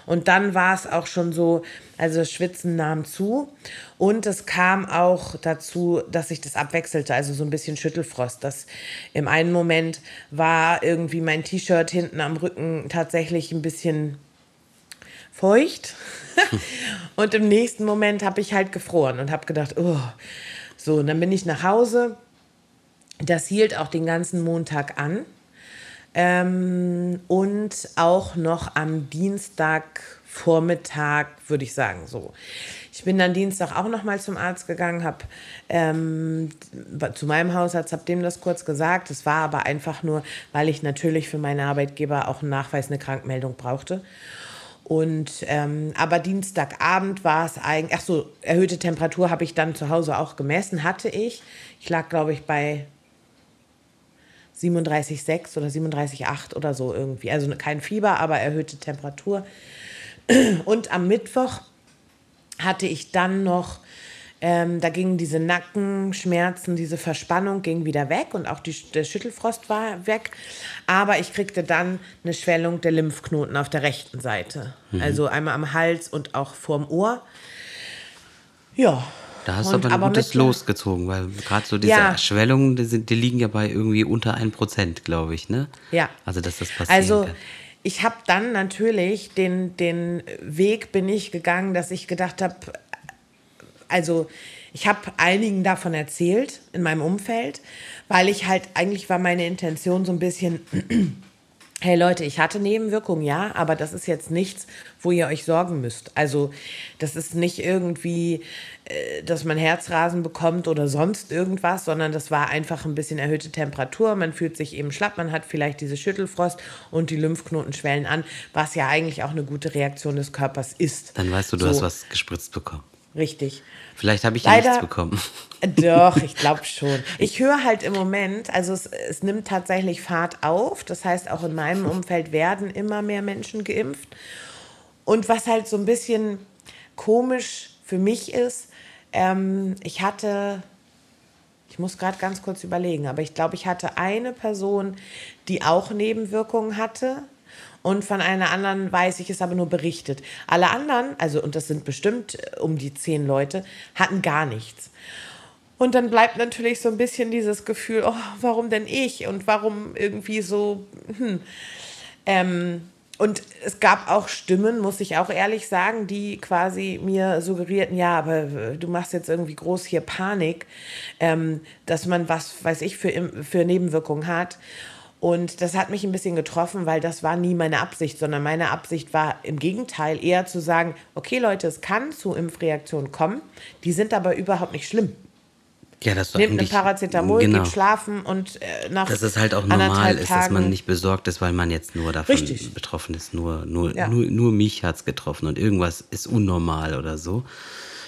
Und dann war es auch schon so, also Schwitzen nahm zu. Und es kam auch dazu, dass sich das abwechselte, also so ein bisschen Schüttelfrost. Das im einen Moment war irgendwie mein T-Shirt hinten am Rücken tatsächlich ein bisschen feucht. (laughs) und im nächsten Moment habe ich halt gefroren und habe gedacht, oh, so, und dann bin ich nach Hause. Das hielt auch den ganzen Montag an. Ähm, und auch noch am Dienstagvormittag, würde ich sagen, so. Ich bin dann Dienstag auch noch mal zum Arzt gegangen, habe ähm, zu meinem Hausarzt, habe dem das kurz gesagt. Es war aber einfach nur, weil ich natürlich für meine Arbeitgeber auch einen Nachweis, eine Krankmeldung brauchte. Und ähm, aber Dienstagabend war es eigentlich, ach so, erhöhte Temperatur habe ich dann zu Hause auch gemessen, hatte ich. Ich lag, glaube ich, bei 37,6 oder 37,8 oder so irgendwie. Also kein Fieber, aber erhöhte Temperatur. Und am Mittwoch hatte ich dann noch, ähm, da gingen diese Nackenschmerzen, diese Verspannung ging wieder weg und auch die, der Schüttelfrost war weg. Aber ich kriegte dann eine Schwellung der Lymphknoten auf der rechten Seite. Mhm. Also einmal am Hals und auch vorm Ohr. Ja, da hast du aber ein aber gutes Los gezogen, weil gerade so diese ja. Schwellungen, die, sind, die, liegen ja bei irgendwie unter 1%, glaube ich, ne? Ja. Also, dass das passiert. Also, kann. ich habe dann natürlich den, den Weg bin ich gegangen, dass ich gedacht habe, also ich habe einigen davon erzählt in meinem Umfeld, weil ich halt, eigentlich war meine Intention so ein bisschen hey Leute, ich hatte Nebenwirkungen, ja, aber das ist jetzt nichts, wo ihr euch sorgen müsst. Also das ist nicht irgendwie, äh, dass man Herzrasen bekommt oder sonst irgendwas, sondern das war einfach ein bisschen erhöhte Temperatur. Man fühlt sich eben schlapp, man hat vielleicht diese Schüttelfrost und die Lymphknoten schwellen an, was ja eigentlich auch eine gute Reaktion des Körpers ist. Dann weißt du, du so. hast was gespritzt bekommen. Richtig. Vielleicht habe ich ja nichts bekommen. Doch, ich (laughs) glaube schon. Ich höre halt im Moment, also es, es nimmt tatsächlich Fahrt auf. Das heißt, auch in meinem Umfeld werden immer mehr Menschen geimpft. Und was halt so ein bisschen komisch für mich ist, ähm, ich hatte, ich muss gerade ganz kurz überlegen, aber ich glaube, ich hatte eine Person, die auch Nebenwirkungen hatte und von einer anderen weiß ich es aber nur berichtet. Alle anderen, also und das sind bestimmt äh, um die zehn Leute, hatten gar nichts. Und dann bleibt natürlich so ein bisschen dieses Gefühl, oh, warum denn ich und warum irgendwie so. Hm. Ähm, und es gab auch Stimmen, muss ich auch ehrlich sagen, die quasi mir suggerierten, ja, aber äh, du machst jetzt irgendwie groß hier Panik, ähm, dass man was, weiß ich, für, für Nebenwirkungen hat. Und das hat mich ein bisschen getroffen, weil das war nie meine Absicht, sondern meine Absicht war im Gegenteil eher zu sagen, okay Leute, es kann zu Impfreaktionen kommen, die sind aber überhaupt nicht schlimm. Ja, das Nehmt ein Paracetamol, genau. geht schlafen und äh, nach Dass es halt auch normal ist, dass man nicht besorgt ist, weil man jetzt nur davon Richtig. betroffen ist. Nur, nur, ja. nur, nur mich hat es getroffen und irgendwas ist unnormal oder so.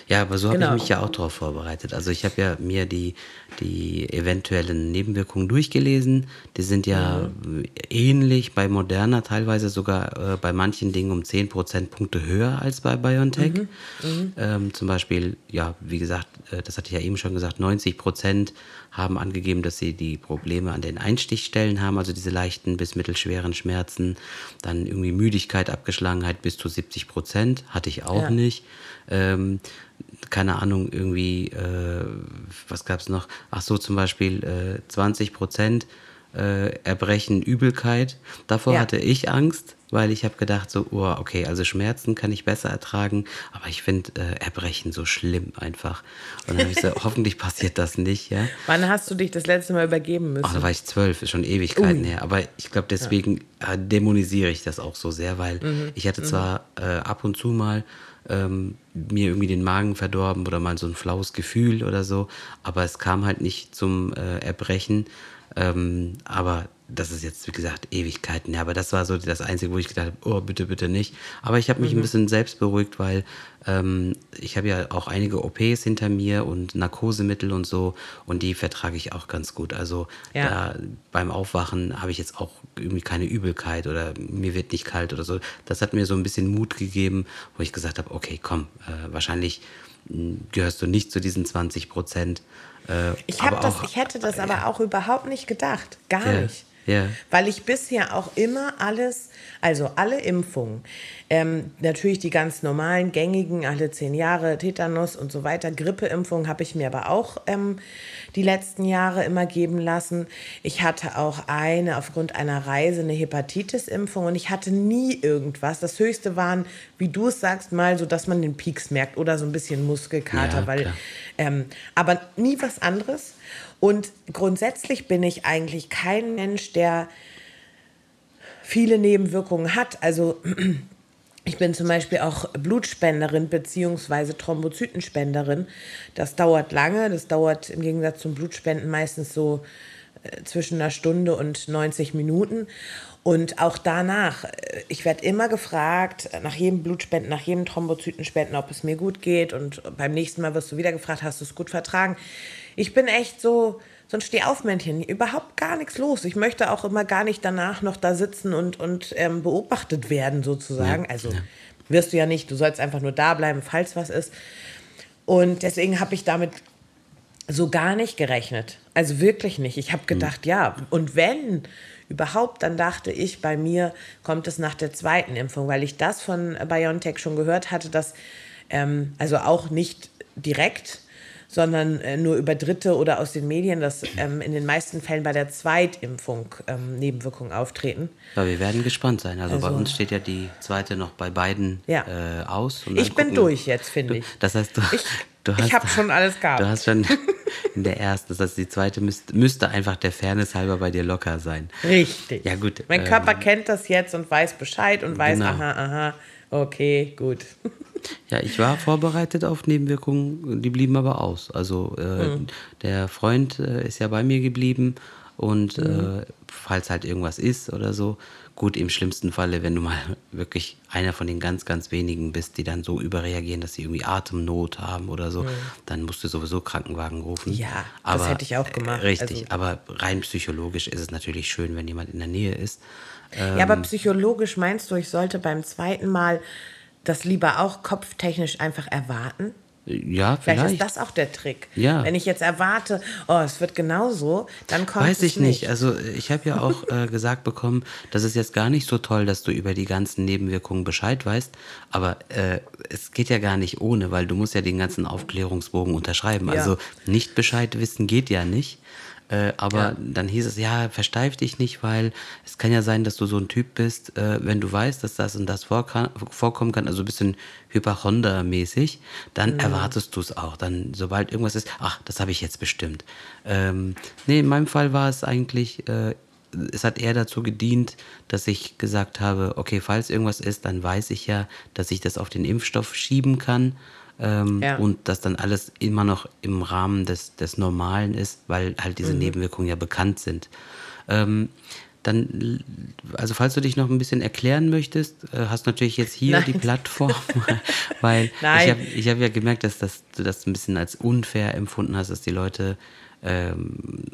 Ja, aber so genau. habe ich mich ja auch darauf vorbereitet. Also ich habe ja mir die, die eventuellen Nebenwirkungen durchgelesen. Die sind ja mhm. ähnlich bei Moderna, teilweise sogar äh, bei manchen Dingen um 10 Prozentpunkte höher als bei BioNTech. Mhm. Mhm. Ähm, zum Beispiel, ja, wie gesagt, äh, das hatte ich ja eben schon gesagt, 90 Prozent haben angegeben, dass sie die Probleme an den Einstichstellen haben, also diese leichten bis mittelschweren Schmerzen. Dann irgendwie Müdigkeit, Abgeschlagenheit bis zu 70 Prozent, hatte ich auch ja. nicht. Ähm, keine Ahnung, irgendwie, äh, was gab es noch? Ach so, zum Beispiel äh, 20 Prozent äh, Erbrechen, Übelkeit. Davor ja. hatte ich Angst, weil ich habe gedacht, so, oh, okay, also Schmerzen kann ich besser ertragen, aber ich finde äh, Erbrechen so schlimm einfach. Und dann habe ich so, (laughs) hoffentlich passiert das nicht, ja. Wann hast du dich das letzte Mal übergeben müssen? Ach, da war ich zwölf, ist schon Ewigkeiten Ui. her. Aber ich glaube, deswegen ja. Äh, dämonisiere ich das auch so sehr, weil mhm. ich hatte zwar mhm. äh, ab und zu mal ähm, mir irgendwie den Magen verdorben oder mal so ein flaues Gefühl oder so. Aber es kam halt nicht zum äh, Erbrechen. Ähm, aber das ist jetzt, wie gesagt, Ewigkeiten. Ja, aber das war so das Einzige, wo ich gedacht habe, oh, bitte, bitte nicht. Aber ich habe mich mhm. ein bisschen selbst beruhigt, weil ähm, ich habe ja auch einige OPs hinter mir und Narkosemittel und so und die vertrage ich auch ganz gut. Also ja. da, beim Aufwachen habe ich jetzt auch irgendwie keine Übelkeit oder mir wird nicht kalt oder so. Das hat mir so ein bisschen Mut gegeben, wo ich gesagt habe, okay, komm, äh, wahrscheinlich hm, gehörst du nicht zu diesen 20 Prozent. Äh, ich, das, auch, ich hätte das äh, aber auch überhaupt nicht gedacht. Gar ja. nicht. Ja. Weil ich bisher auch immer alles, also alle Impfungen, ähm, natürlich die ganz normalen, gängigen, alle zehn Jahre, Tetanus und so weiter, Grippeimpfungen habe ich mir aber auch ähm, die letzten Jahre immer geben lassen. Ich hatte auch eine aufgrund einer Reise, eine Hepatitis-Impfung und ich hatte nie irgendwas. Das höchste waren, wie du es sagst, mal so, dass man den Peaks merkt oder so ein bisschen Muskelkater, Ja, weil, ähm, aber nie was anderes. Und grundsätzlich bin ich eigentlich kein Mensch, der viele Nebenwirkungen hat. Also (clears throat) ich bin zum Beispiel auch Blutspenderin bzw. Thrombozytenspenderin. Das dauert lange. Das dauert im Gegensatz zum Blutspenden meistens so äh, zwischen einer Stunde und 90 Minuten. Und auch danach, äh, ich werde immer gefragt, nach jedem Blutspenden, nach jedem Thrombozytenspenden, ob es mir gut geht. Und beim nächsten Mal wirst du wieder gefragt, hast du es gut vertragen? Ich bin echt so, so ein Stehaufmännchen, überhaupt gar nichts los. Ich möchte auch immer gar nicht danach noch da sitzen und, und ähm, beobachtet werden, sozusagen. Ja, also ja. wirst du ja nicht, du sollst einfach nur da bleiben, falls was ist. Und deswegen habe ich damit so gar nicht gerechnet. Also wirklich nicht. Ich habe gedacht, ja, und wenn überhaupt, dann dachte ich, bei mir kommt es nach der zweiten Impfung, weil ich das von BioNTech schon gehört hatte, dass, ähm, also auch nicht direkt, sondern äh, nur über Dritte oder aus den Medien, dass ähm, in den meisten Fällen bei der Zweitimpfung ähm, Nebenwirkungen auftreten. Ja, wir werden gespannt sein. Also, bei Also- uns steht ja die zweite noch bei beiden Ja. äh, aus. Ich bin durch jetzt, finde ich. das heißt, du, Ich, (laughs) du ich hast, habe schon alles gehabt. du hast schon (laughs) in der ersten, das heißt, die zweite müsste, müsste einfach der Fairness halber bei dir locker sein. Richtig. Ja, gut, Mein ähm, Körper kennt das jetzt und weiß Bescheid und weiß, Genau. aha, aha, okay, gut. (laughs) Ja, ich war vorbereitet auf Nebenwirkungen, die blieben aber aus. Also äh, Hm. der Freund äh, ist ja bei mir geblieben und Hm. äh, falls halt irgendwas ist oder so, gut, im schlimmsten Falle, wenn du mal (laughs) wirklich einer von den ganz, ganz wenigen bist, die dann so überreagieren, dass sie irgendwie Atemnot haben oder so, dann musst du sowieso Krankenwagen rufen. Hm. Ja, das hätte ich auch gemacht. äh, Richtig, Also- aber rein psychologisch ist es natürlich schön, wenn jemand in der Nähe ist. ja, Ähm. aber psychologisch meinst du, ich sollte beim zweiten Mal das lieber auch kopftechnisch einfach erwarten? Ja, Vielleicht, vielleicht. ist das auch der Trick. Ja. Wenn ich jetzt erwarte, oh, es wird genauso, dann kommt Weiß ich nicht. Also ich habe ja auch (laughs) äh, gesagt bekommen, das ist jetzt gar nicht so toll, dass du über die ganzen Nebenwirkungen Bescheid weißt, aber äh, es geht ja gar nicht ohne, weil du musst ja den ganzen Aufklärungsbogen unterschreiben. Ja. Also nicht Bescheid wissen geht ja nicht. Äh, aber Ja. dann hieß es, ja, versteif dich nicht, weil es kann ja sein, dass du so ein Typ bist, äh, wenn du weißt, dass das und das vorkommen kann, also ein bisschen Hypochonder-mäßig, dann erwartest du es auch. Dann, sobald irgendwas ist, ach, das habe ich jetzt bestimmt. Ähm, nee, in meinem Fall war es eigentlich, äh, es hat eher dazu gedient, dass ich gesagt habe, okay, falls irgendwas ist, dann weiß ich ja, dass ich das auf den Impfstoff schieben kann. Ähm, Ja. Und dass dann alles immer noch im Rahmen des, des Normalen ist, weil halt diese Nebenwirkungen ja bekannt sind. Ähm, dann, also falls du dich noch ein bisschen erklären möchtest, äh, hast natürlich jetzt hier Nein. die (laughs) Plattform, (laughs) weil Nein. ich habe hab ja gemerkt, dass, das, du das ein bisschen als unfair empfunden hast, dass die Leute ähm,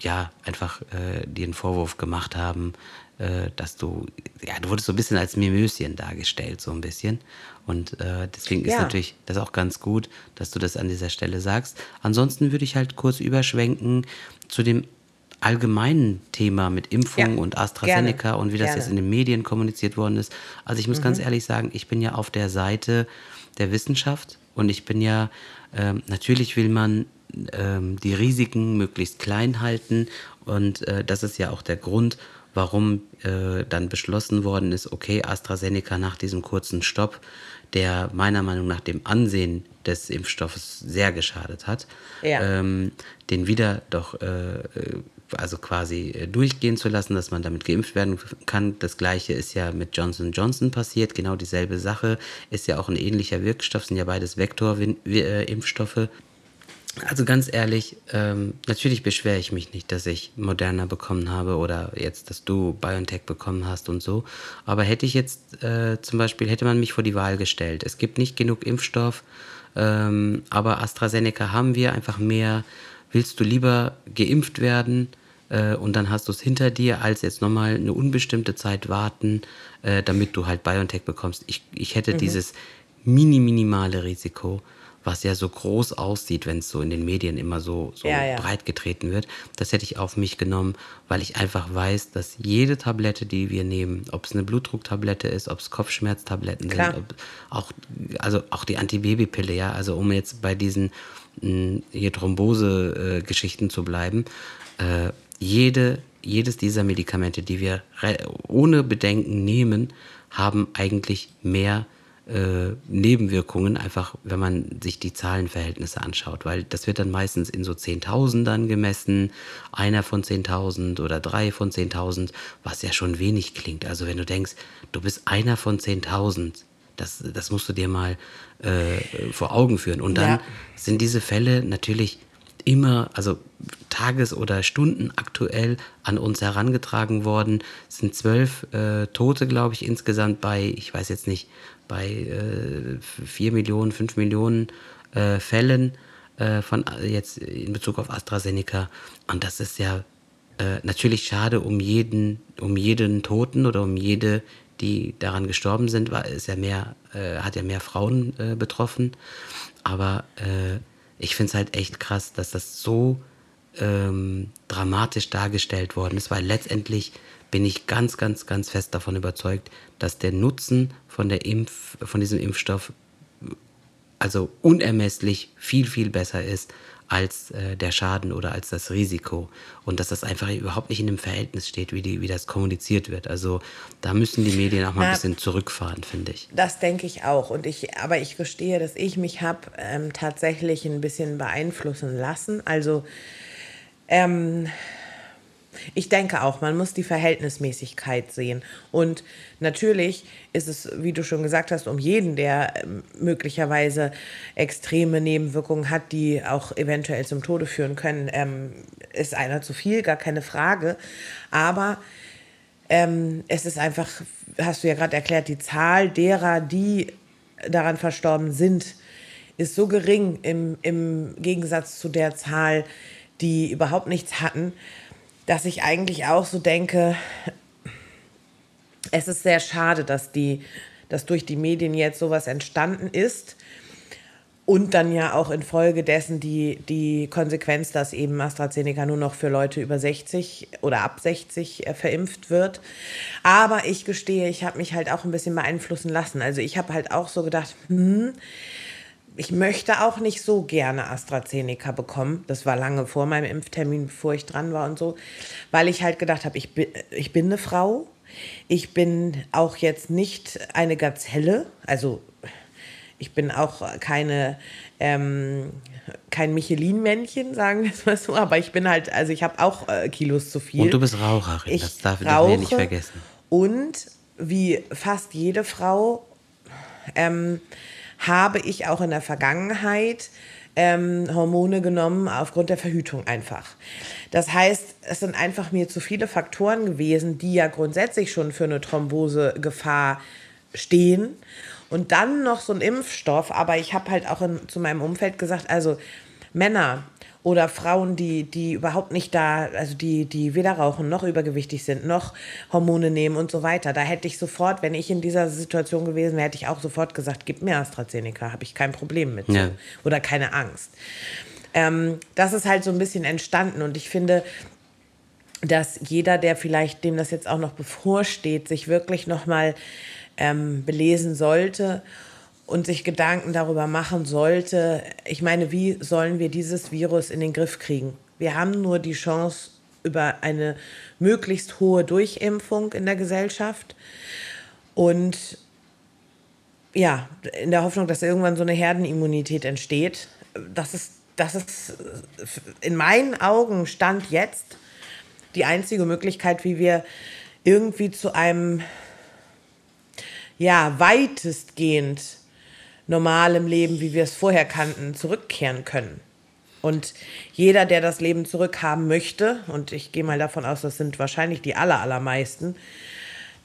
ja einfach äh, dir einen Vorwurf gemacht haben, äh, dass du, ja, du wurdest so ein bisschen als Mimöschen dargestellt, so ein bisschen. Und äh, deswegen ist Ja. natürlich das auch ganz gut, dass du das an dieser Stelle sagst. Ansonsten würde ich halt kurz überschwenken zu dem allgemeinen Thema mit Impfung Ja, und AstraZeneca gerne, und wie das gerne. jetzt in den Medien kommuniziert worden ist. Also ich muss ganz ehrlich sagen, ich bin ja auf der Seite der Wissenschaft und ich bin ja, ähm, natürlich will man ähm, die Risiken möglichst klein halten und äh, das ist ja auch der Grund, warum äh, dann beschlossen worden ist, okay, AstraZeneca nach diesem kurzen Stopp, der meiner Meinung nach dem Ansehen des Impfstoffes sehr geschadet hat, Ja. ähm, den wieder doch äh, äh, also quasi äh, durchgehen zu lassen, dass man damit geimpft werden kann. Das gleiche ist ja mit Johnson Johnson passiert, genau dieselbe Sache, ist ja auch ein ähnlicher Wirkstoff, sind ja beides Vektor-Impfstoffe. Also ganz ehrlich, ähm, natürlich beschwere ich mich nicht, dass ich Moderna bekommen habe oder jetzt, dass du BioNTech bekommen hast und so. Aber hätte ich jetzt äh, zum Beispiel, hätte man mich vor die Wahl gestellt. Es gibt nicht genug Impfstoff, ähm, aber AstraZeneca haben wir einfach mehr. Willst du lieber geimpft werden äh, und dann hast du es hinter dir, als jetzt nochmal eine unbestimmte Zeit warten, äh, damit du halt BioNTech bekommst? Ich, ich hätte dieses mini, minimale Risiko was ja so groß aussieht, wenn es so in den Medien immer so, so Ja, ja. breit getreten wird, das hätte ich auf mich genommen, weil ich einfach weiß, dass jede Tablette, die wir nehmen, ob es eine Blutdrucktablette ist, ob es Kopfschmerztabletten Klar. sind, auch, also auch die Antibabypille, ja, also um jetzt bei diesen mh, hier Thrombose-Geschichten zu bleiben, äh, jede, jedes dieser Medikamente, die wir ohne Bedenken nehmen, haben eigentlich mehr äh, Nebenwirkungen, einfach wenn man sich die Zahlenverhältnisse anschaut, weil das wird dann meistens in so Zehntausendern gemessen, einer von 10.000 oder drei von 10.000, was ja schon wenig klingt. Also wenn du denkst, du bist einer von 10.000, das, das musst du dir mal äh, vor Augen führen. Und dann Ja. sind diese Fälle natürlich immer, also tages- oder Stunden aktuell an uns herangetragen worden. Es sind zwölf äh, Tote, glaube ich, insgesamt bei, ich weiß jetzt nicht, bei äh, vier Millionen, fünf Millionen äh, Fällen äh, von äh, jetzt in Bezug auf AstraZeneca. Und das ist ja äh, natürlich schade um jeden, um jeden Toten oder um jede, die daran gestorben sind, war ist ja mehr, äh, hat ja mehr Frauen äh, betroffen. Aber ich finde es halt echt krass, dass das so ähm, dramatisch dargestellt worden ist, weil letztendlich bin ich ganz, ganz, ganz fest davon überzeugt, dass der Nutzen von der Impf, von diesem Impfstoff also unermesslich viel, viel besser ist als äh, der Schaden oder als das Risiko. Und dass das einfach überhaupt nicht in dem Verhältnis steht, wie, die, wie das kommuniziert wird. Also da müssen die Medien auch mal ein Na, bisschen zurückfahren, finde ich. Das denke ich auch. Und ich, aber ich gestehe, dass ich mich habe ähm, tatsächlich ein bisschen beeinflussen lassen. Also ähm, ich denke auch, man muss die Verhältnismäßigkeit sehen. Und natürlich ist es, wie du schon gesagt hast, um jeden, der ähm, möglicherweise extreme Nebenwirkungen hat, die auch eventuell zum Tode führen können, ähm, ist einer zu viel, gar keine Frage. Aber ähm, es ist einfach, hast du ja gerade erklärt, die Zahl derer, die daran verstorben sind, ist so gering im, im Gegensatz zu der Zahl, die überhaupt nichts hatten, dass ich eigentlich auch so denke, es ist sehr schade, dass, die, dass durch die Medien jetzt sowas entstanden ist. Und dann ja auch infolgedessen die, die Konsequenz, dass eben AstraZeneca nur noch für Leute über 60 oder ab 60 äh, verimpft wird. Aber ich gestehe, ich habe mich halt auch ein bisschen beeinflussen lassen. Also ich habe halt auch so gedacht, hm, ich möchte auch nicht so gerne AstraZeneca bekommen. Das war lange vor meinem Impftermin, bevor ich dran war und so, weil ich halt gedacht habe, ich bin, ich bin eine Frau. Ich bin auch jetzt nicht eine Gazelle, also ich bin auch keine, ähm, kein Michelin-Männchen, sagen wir es mal so, aber ich bin halt, also ich habe auch äh, Kilos zu viel. Und du bist Raucherin, Ich das darf wir nicht vergessen. Und wie fast jede Frau ähm, habe ich auch in der Vergangenheit ähm, Hormone genommen aufgrund der Verhütung einfach. Das heißt, es sind einfach mir zu viele Faktoren gewesen, die ja grundsätzlich schon für eine Thrombosegefahr stehen. Und dann noch so ein Impfstoff, aber ich habe halt auch in, zu meinem Umfeld gesagt, also Männer oder Frauen, die, die überhaupt nicht da, also die, die weder rauchen noch übergewichtig sind, noch Hormone nehmen und so weiter. Da hätte ich sofort, wenn ich in dieser Situation gewesen wäre, hätte ich auch sofort gesagt, gib mir AstraZeneca, habe ich kein Problem mit. Ja. Oder keine Angst. Ähm, das ist halt so ein bisschen entstanden und ich finde, dass jeder, der vielleicht dem das jetzt auch noch bevorsteht, sich wirklich nochmal ähm, belesen sollte und sich Gedanken darüber machen sollte, ich meine, wie sollen wir dieses Virus in den Griff kriegen? Wir haben nur die Chance über eine möglichst hohe Durchimpfung in der Gesellschaft und ja, in der Hoffnung, dass irgendwann so eine Herdenimmunität entsteht. Das ist, das ist in meinen Augen Stand jetzt die einzige Möglichkeit, wie wir irgendwie zu einem ja, weitestgehend normalem Leben, wie wir es vorher kannten, zurückkehren können. Und jeder, der das Leben zurückhaben möchte, und ich gehe mal davon aus, das sind wahrscheinlich die aller, allermeisten,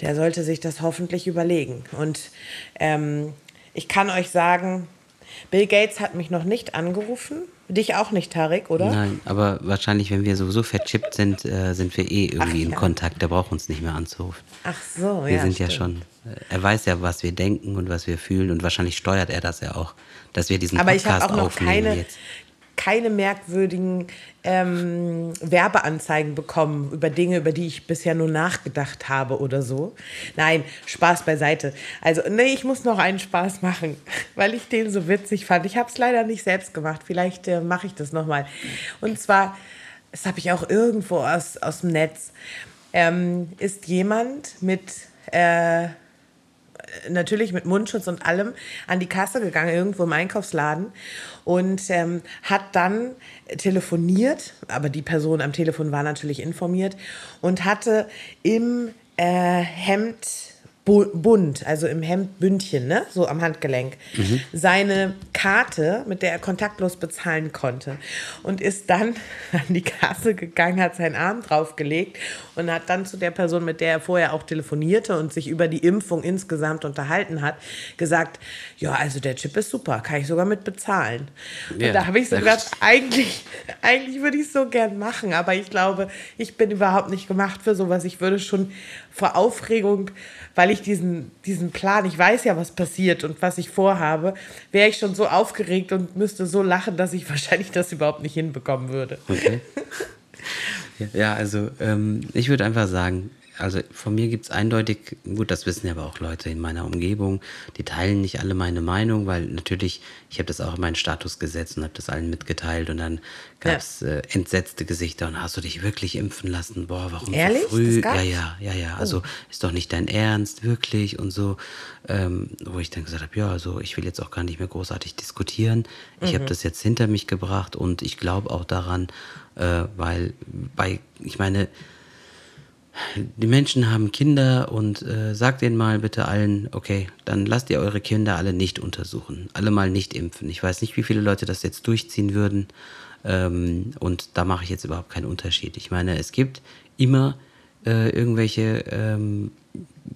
der sollte sich das hoffentlich überlegen. Und ähm, ich kann euch sagen, Bill Gates hat mich noch nicht angerufen. Dich auch nicht, Tarek, oder? Nein, aber wahrscheinlich, wenn wir sowieso verchippt sind, äh, sind wir eh irgendwie Ach, in ja. Kontakt. Der braucht uns nicht mehr anzurufen. Ach so, wir ja. Wir sind stimmt. ja schon. Er weiß ja, was wir denken und was wir fühlen und wahrscheinlich steuert er das ja auch, dass wir diesen aber Podcast ich auch noch aufnehmen keine, jetzt keine merkwürdigen ähm, Werbeanzeigen bekommen über Dinge, über die ich bisher nur nachgedacht habe oder so. Nein, Spaß beiseite. Also, nee, ich muss noch einen Spaß machen, (laughs) weil ich den so witzig fand. Ich habe es leider nicht selbst gemacht. Vielleicht äh, mache ich das nochmal. Und zwar, das habe ich auch irgendwo aus, aus dem Netz, ähm, ist jemand mit... Äh, natürlich mit Mundschutz und allem an die Kasse gegangen, irgendwo im Einkaufsladen und ähm, hat dann telefoniert, aber die Person am Telefon war natürlich informiert und hatte im äh, Hemd bunt, also im Hemdbündchen, ne? so am Handgelenk, mhm. seine Karte, mit der er kontaktlos bezahlen konnte. Und ist dann (laughs) an die Kasse gegangen, hat seinen Arm draufgelegt und hat dann zu der Person, mit der er vorher auch telefonierte und sich über die Impfung insgesamt unterhalten hat, gesagt, ja, also der Chip ist super, kann ich sogar mit bezahlen. Ja. Und da habe ich so gedacht, eigentlich, eigentlich würde ich es so gern machen, aber ich glaube, ich bin überhaupt nicht gemacht für sowas. Ich würde schon vor Aufregung weil ich diesen, diesen Plan, ich weiß ja, was passiert und was ich vorhabe, wäre ich schon so aufgeregt und müsste so lachen, dass ich (laughs) wahrscheinlich das überhaupt nicht hinbekommen würde. Okay. (laughs) Ja, also ähm, ich würde einfach sagen, also von mir gibt es eindeutig, gut, das wissen ja aber auch Leute in meiner Umgebung, die teilen nicht alle meine Meinung, weil natürlich, ich habe das auch in meinen Status gesetzt und habe das allen mitgeteilt und dann gab es ja. äh, entsetzte Gesichter und hast du dich wirklich impfen lassen? Boah, warum Ehrlich? so früh? Ja, ja, ja, ja, also oh. ist doch nicht dein Ernst, wirklich und so, ähm, wo ich dann gesagt habe, ja, also ich will jetzt auch gar nicht mehr großartig diskutieren. Ich mhm. habe das jetzt hinter mich gebracht und ich glaube auch daran, äh, weil bei, ich meine, die Menschen haben Kinder und äh, sagt denen mal bitte allen, okay, dann lasst ihr eure Kinder alle nicht untersuchen, alle mal nicht impfen. Ich weiß nicht, wie viele Leute das jetzt durchziehen würden ähm, und da mache ich jetzt überhaupt keinen Unterschied. Ich meine, es gibt immer äh, irgendwelche ähm,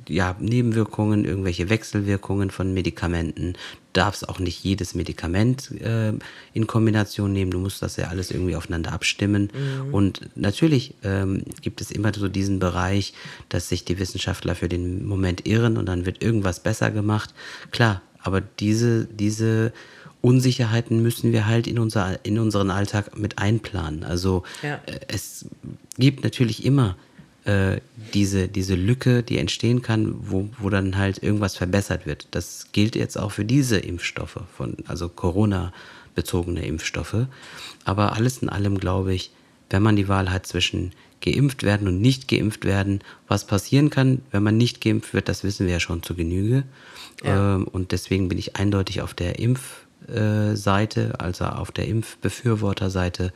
ja, Nebenwirkungen, irgendwelche Wechselwirkungen von Medikamenten. Du darfst auch nicht jedes Medikament äh, in Kombination nehmen. Du musst das ja alles irgendwie aufeinander abstimmen. Mhm. Und natürlich ähm, gibt es immer so diesen Bereich, dass sich die Wissenschaftler für den Moment irren und dann wird irgendwas besser gemacht. Klar, aber diese, diese Unsicherheiten müssen wir halt in, unser, in unseren Alltag mit einplanen. Also ja. äh, es gibt natürlich immer äh, diese, diese Lücke, die entstehen kann, wo, wo dann halt irgendwas verbessert wird. Das gilt jetzt auch für diese Impfstoffe, von, also Corona-bezogene Impfstoffe. Aber alles in allem glaube ich, wenn man die Wahl hat zwischen geimpft werden und nicht geimpft werden, was passieren kann, wenn man nicht geimpft wird, das wissen wir ja schon zu Genüge. Ja. Ähm, und deswegen bin ich eindeutig auf der Impfseite, also auf der Impfbefürworterseite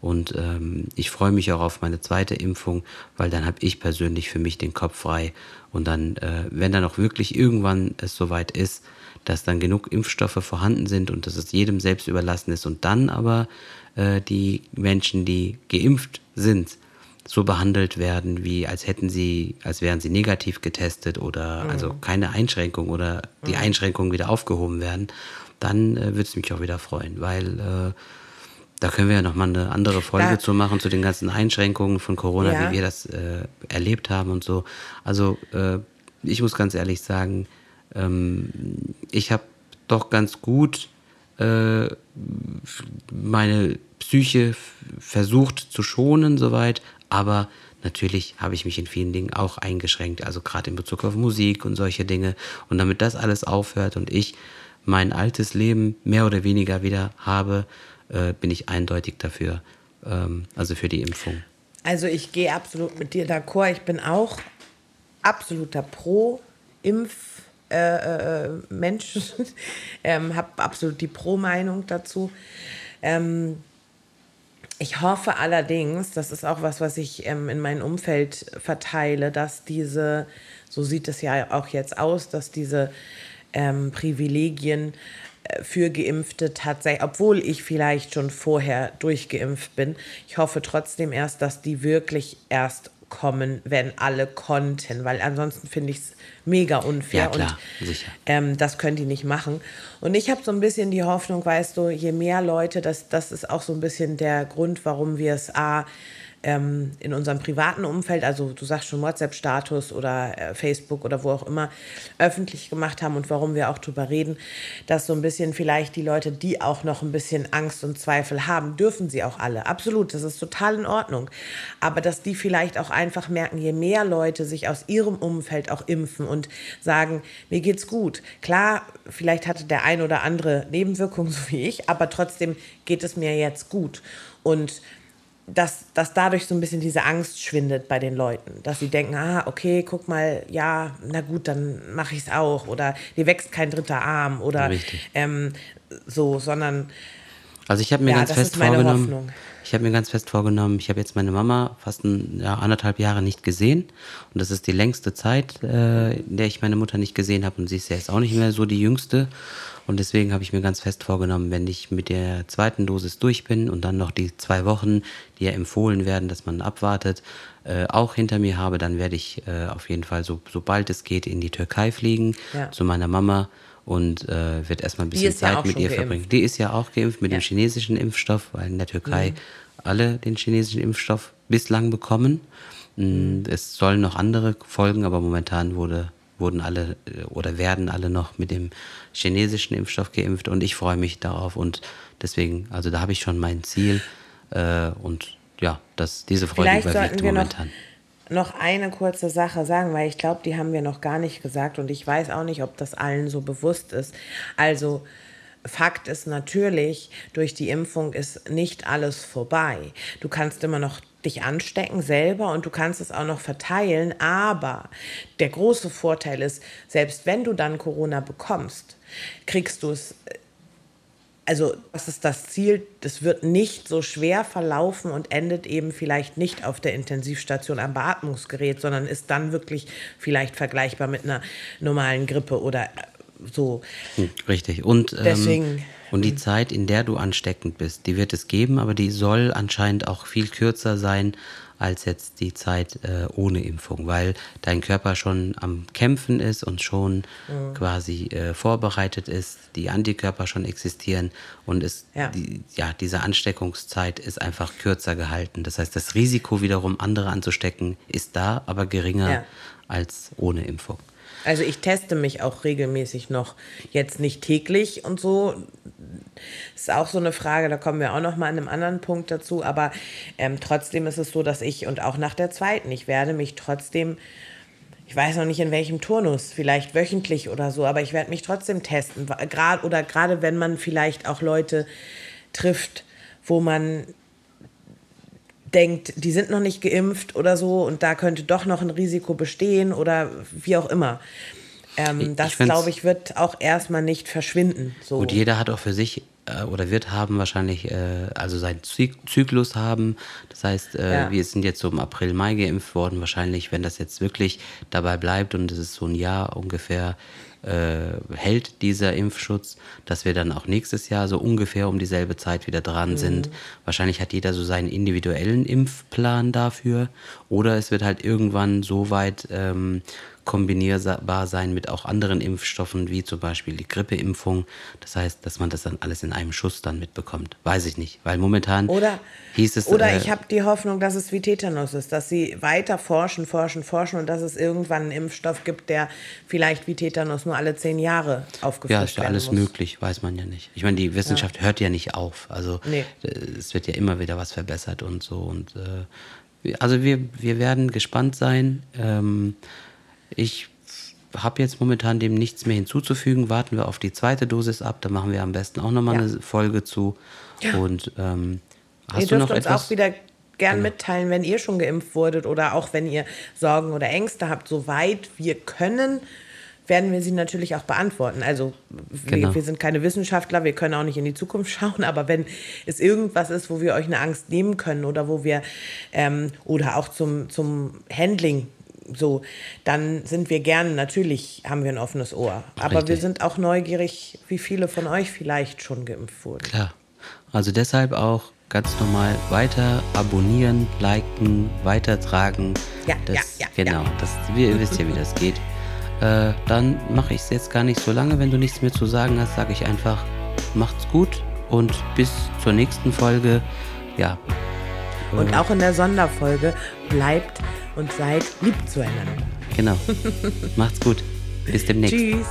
und ähm, ich freue mich auch auf meine zweite Impfung, weil dann habe ich persönlich für mich den Kopf frei. Und dann, äh, wenn dann auch wirklich irgendwann es soweit ist, dass dann genug Impfstoffe vorhanden sind und dass es jedem selbst überlassen ist und dann aber äh, die Menschen, die geimpft sind, so behandelt werden, wie als hätten sie, als wären sie negativ getestet oder mhm. also keine Einschränkung oder die mhm. Einschränkungen wieder aufgehoben werden, dann äh, würde es mich auch wieder freuen, weil äh, da können wir ja nochmal eine andere Folge da, zu machen, zu den ganzen Einschränkungen von Corona, ja. wie wir das äh, erlebt haben und so. Also äh, ich muss ganz ehrlich sagen, ähm, ich habe doch ganz gut äh, meine Psyche versucht zu schonen soweit, aber natürlich habe ich mich in vielen Dingen auch eingeschränkt, also gerade in Bezug auf Musik und solche Dinge. Und damit das alles aufhört und ich mein altes Leben mehr oder weniger wieder habe, äh, bin ich eindeutig dafür, ähm, also für die Impfung. Also ich gehe absolut mit dir d'accord. Ich bin auch absoluter Pro-Impf. Äh, äh, Mensch, (laughs) ähm, habe absolut die Pro-Meinung dazu. Ähm, ich hoffe allerdings, das ist auch was, was ich ähm, in meinem Umfeld verteile, dass diese, so sieht es ja auch jetzt aus, dass diese ähm, Privilegien für Geimpfte tatsächlich, obwohl ich vielleicht schon vorher durchgeimpft bin. Ich hoffe trotzdem erst, dass die wirklich erst kommen, wenn alle konnten, weil ansonsten finde ich es mega unfair Ja, klar, und sicher. ähm, das können die nicht machen. Und ich habe so ein bisschen die Hoffnung, weißt du, je mehr Leute, das, das ist auch so ein bisschen der Grund, warum wir es A, ähm, in unserem privaten Umfeld, also du sagst schon WhatsApp-Status oder äh, Facebook oder wo auch immer, öffentlich gemacht haben und warum wir auch drüber reden, dass so ein bisschen vielleicht die Leute, die auch noch ein bisschen Angst und Zweifel haben, dürfen sie auch alle. Absolut, das ist total in Ordnung. Aber dass die vielleicht auch einfach merken, je mehr Leute sich aus ihrem Umfeld auch impfen und sagen, mir geht's gut. Klar, vielleicht hatte der ein oder andere Nebenwirkungen, (laughs) so wie ich, aber trotzdem geht es mir jetzt gut. Und dass, dass dadurch so ein bisschen diese Angst schwindet bei den Leuten. Dass sie denken, ah, okay, guck mal, ja, na gut, dann mache ich es auch. Oder dir wächst kein dritter Arm. Oder ähm, so, sondern Also ich habe mir Ja, ganz das fest ist meine vorgenommen, Hoffnung. Ich habe mir ganz fest vorgenommen, ich habe jetzt meine Mama fast ein, ja, anderthalb Jahre nicht gesehen. Und das ist die längste Zeit, äh, in der ich meine Mutter nicht gesehen habe und sie ist ja jetzt auch nicht mehr so die jüngste. Und deswegen habe ich mir ganz fest vorgenommen, wenn ich mit der zweiten Dosis durch bin und dann noch die zwei Wochen, die ja empfohlen werden, dass man abwartet, äh, auch hinter mir habe, dann werde ich äh, auf jeden Fall so sobald es geht in die Türkei fliegen Ja. zu meiner Mama und äh, wird erstmal ein bisschen ja Zeit auch mit ihr geimpft. verbringen. Die ist ja auch geimpft mit Ja. dem chinesischen Impfstoff, weil in der Türkei Mhm. alle den chinesischen Impfstoff bislang bekommen. Mm, Es sollen noch andere folgen, aber momentan wurde, wurden alle äh, oder werden alle noch mit dem chinesischen Impfstoff geimpft und ich freue mich darauf und deswegen, also da habe ich schon mein Ziel äh, und ja, das, diese Freude vielleicht überwiegt wir noch, momentan. Noch eine kurze Sache sagen, weil ich glaube, die haben wir noch gar nicht gesagt und ich weiß auch nicht, ob das allen so bewusst ist. Also Fakt ist natürlich, durch die Impfung ist nicht alles vorbei. Du kannst immer noch dich anstecken selber und du kannst es auch noch verteilen, aber der große Vorteil ist, selbst wenn du dann Corona bekommst, kriegst du es also das ist das Ziel, das wird nicht so schwer verlaufen und endet eben vielleicht nicht auf der Intensivstation am Beatmungsgerät, sondern ist dann wirklich vielleicht vergleichbar mit einer normalen Grippe oder äh, so. Hm, Richtig. Und, ähm, Deswegen- und die Zeit, in der du ansteckend bist, die wird es geben, aber die soll anscheinend auch viel kürzer sein als jetzt die Zeit äh, ohne Impfung, weil dein Körper schon am Kämpfen ist und schon Mhm. quasi äh, vorbereitet ist, die Antikörper schon existieren und es, Ja. die, ja, diese Ansteckungszeit ist einfach kürzer gehalten. Das heißt, das Risiko wiederum, andere anzustecken, ist da, aber geringer Ja. als ohne Impfung. Also ich teste mich auch regelmäßig noch, jetzt nicht täglich und so. Ist auch so eine Frage, da kommen wir auch noch mal an einem anderen Punkt dazu. Aber ähm, trotzdem ist es so, dass ich und auch nach der zweiten, ich werde mich trotzdem, ich weiß noch nicht in welchem Turnus, vielleicht wöchentlich oder so, aber ich werde mich trotzdem testen. Gerade oder gerade wenn man vielleicht auch Leute trifft, wo man denkt, die sind noch nicht geimpft oder so und da könnte doch noch ein Risiko bestehen oder wie auch immer. Ähm, das, glaube ich, wird auch erstmal nicht verschwinden. So. Gut, jeder hat auch für sich äh, oder wird haben wahrscheinlich, äh, also seinen Zy Zyklus haben. Das heißt, äh, Ja. wir sind jetzt so im April, Mai geimpft worden. Wahrscheinlich, wenn das jetzt wirklich dabei bleibt und es ist so ein Jahr ungefähr äh, hält dieser Impfschutz, dass wir dann auch nächstes Jahr so ungefähr um dieselbe Zeit wieder dran Mhm. sind. Wahrscheinlich hat jeder so seinen individuellen Impfplan dafür. Oder es wird halt irgendwann so weit ähm, kombinierbar sein mit auch anderen Impfstoffen, wie zum Beispiel die Grippeimpfung. Das heißt, dass man das dann alles in einem Schuss dann mitbekommt. Weiß ich nicht, weil momentan Oder, hieß es. oder äh, ich habe die Hoffnung, dass es wie Tetanus ist, dass sie weiter forschen, forschen, forschen und dass es irgendwann einen Impfstoff gibt, der vielleicht wie Tetanus nur alle zehn Jahre aufgefrischt ja, ist ja alles muss. möglich, weiß man ja nicht. Ich meine, die Wissenschaft hört ja nicht auf. Also Nee. äh, es wird ja immer wieder was verbessert und so. Und äh, also wir, wir werden gespannt sein. Ähm, ich habe jetzt momentan dem nichts mehr hinzuzufügen. Warten wir auf die zweite Dosis ab. Da machen wir am besten auch nochmal Ja. eine Folge zu. Und ähm, hast ihr du noch dürft uns etwas? auch wieder gern mitteilen, wenn ihr schon geimpft wurdet oder auch wenn ihr Sorgen oder Ängste habt. Soweit wir können, werden wir sie natürlich auch beantworten. Also wir, Genau. wir sind keine Wissenschaftler, wir können auch nicht in die Zukunft (laughs) schauen, aber wenn es irgendwas ist, wo wir euch eine Angst nehmen können oder wo wir ähm, oder auch zum, zum Handling so, dann sind wir gern, natürlich haben wir ein offenes Ohr. Aber wir Richtig. sind auch neugierig, wie viele von euch vielleicht schon geimpft wurden. Klar. Also deshalb auch ganz normal weiter abonnieren, liken, weitertragen. Ja, das, ja, ja, Genau, ja. Das, ihr wisst ja, wie das geht. Äh, dann mache ich es jetzt gar nicht so lange. Wenn du nichts mehr zu sagen hast, sage ich einfach, macht's gut und bis zur nächsten Folge. Ja. Und Äh, auch in der Sonderfolge bleibt und seid lieb zueinander. Genau. (laughs) Macht's gut. Bis demnächst. Tschüss.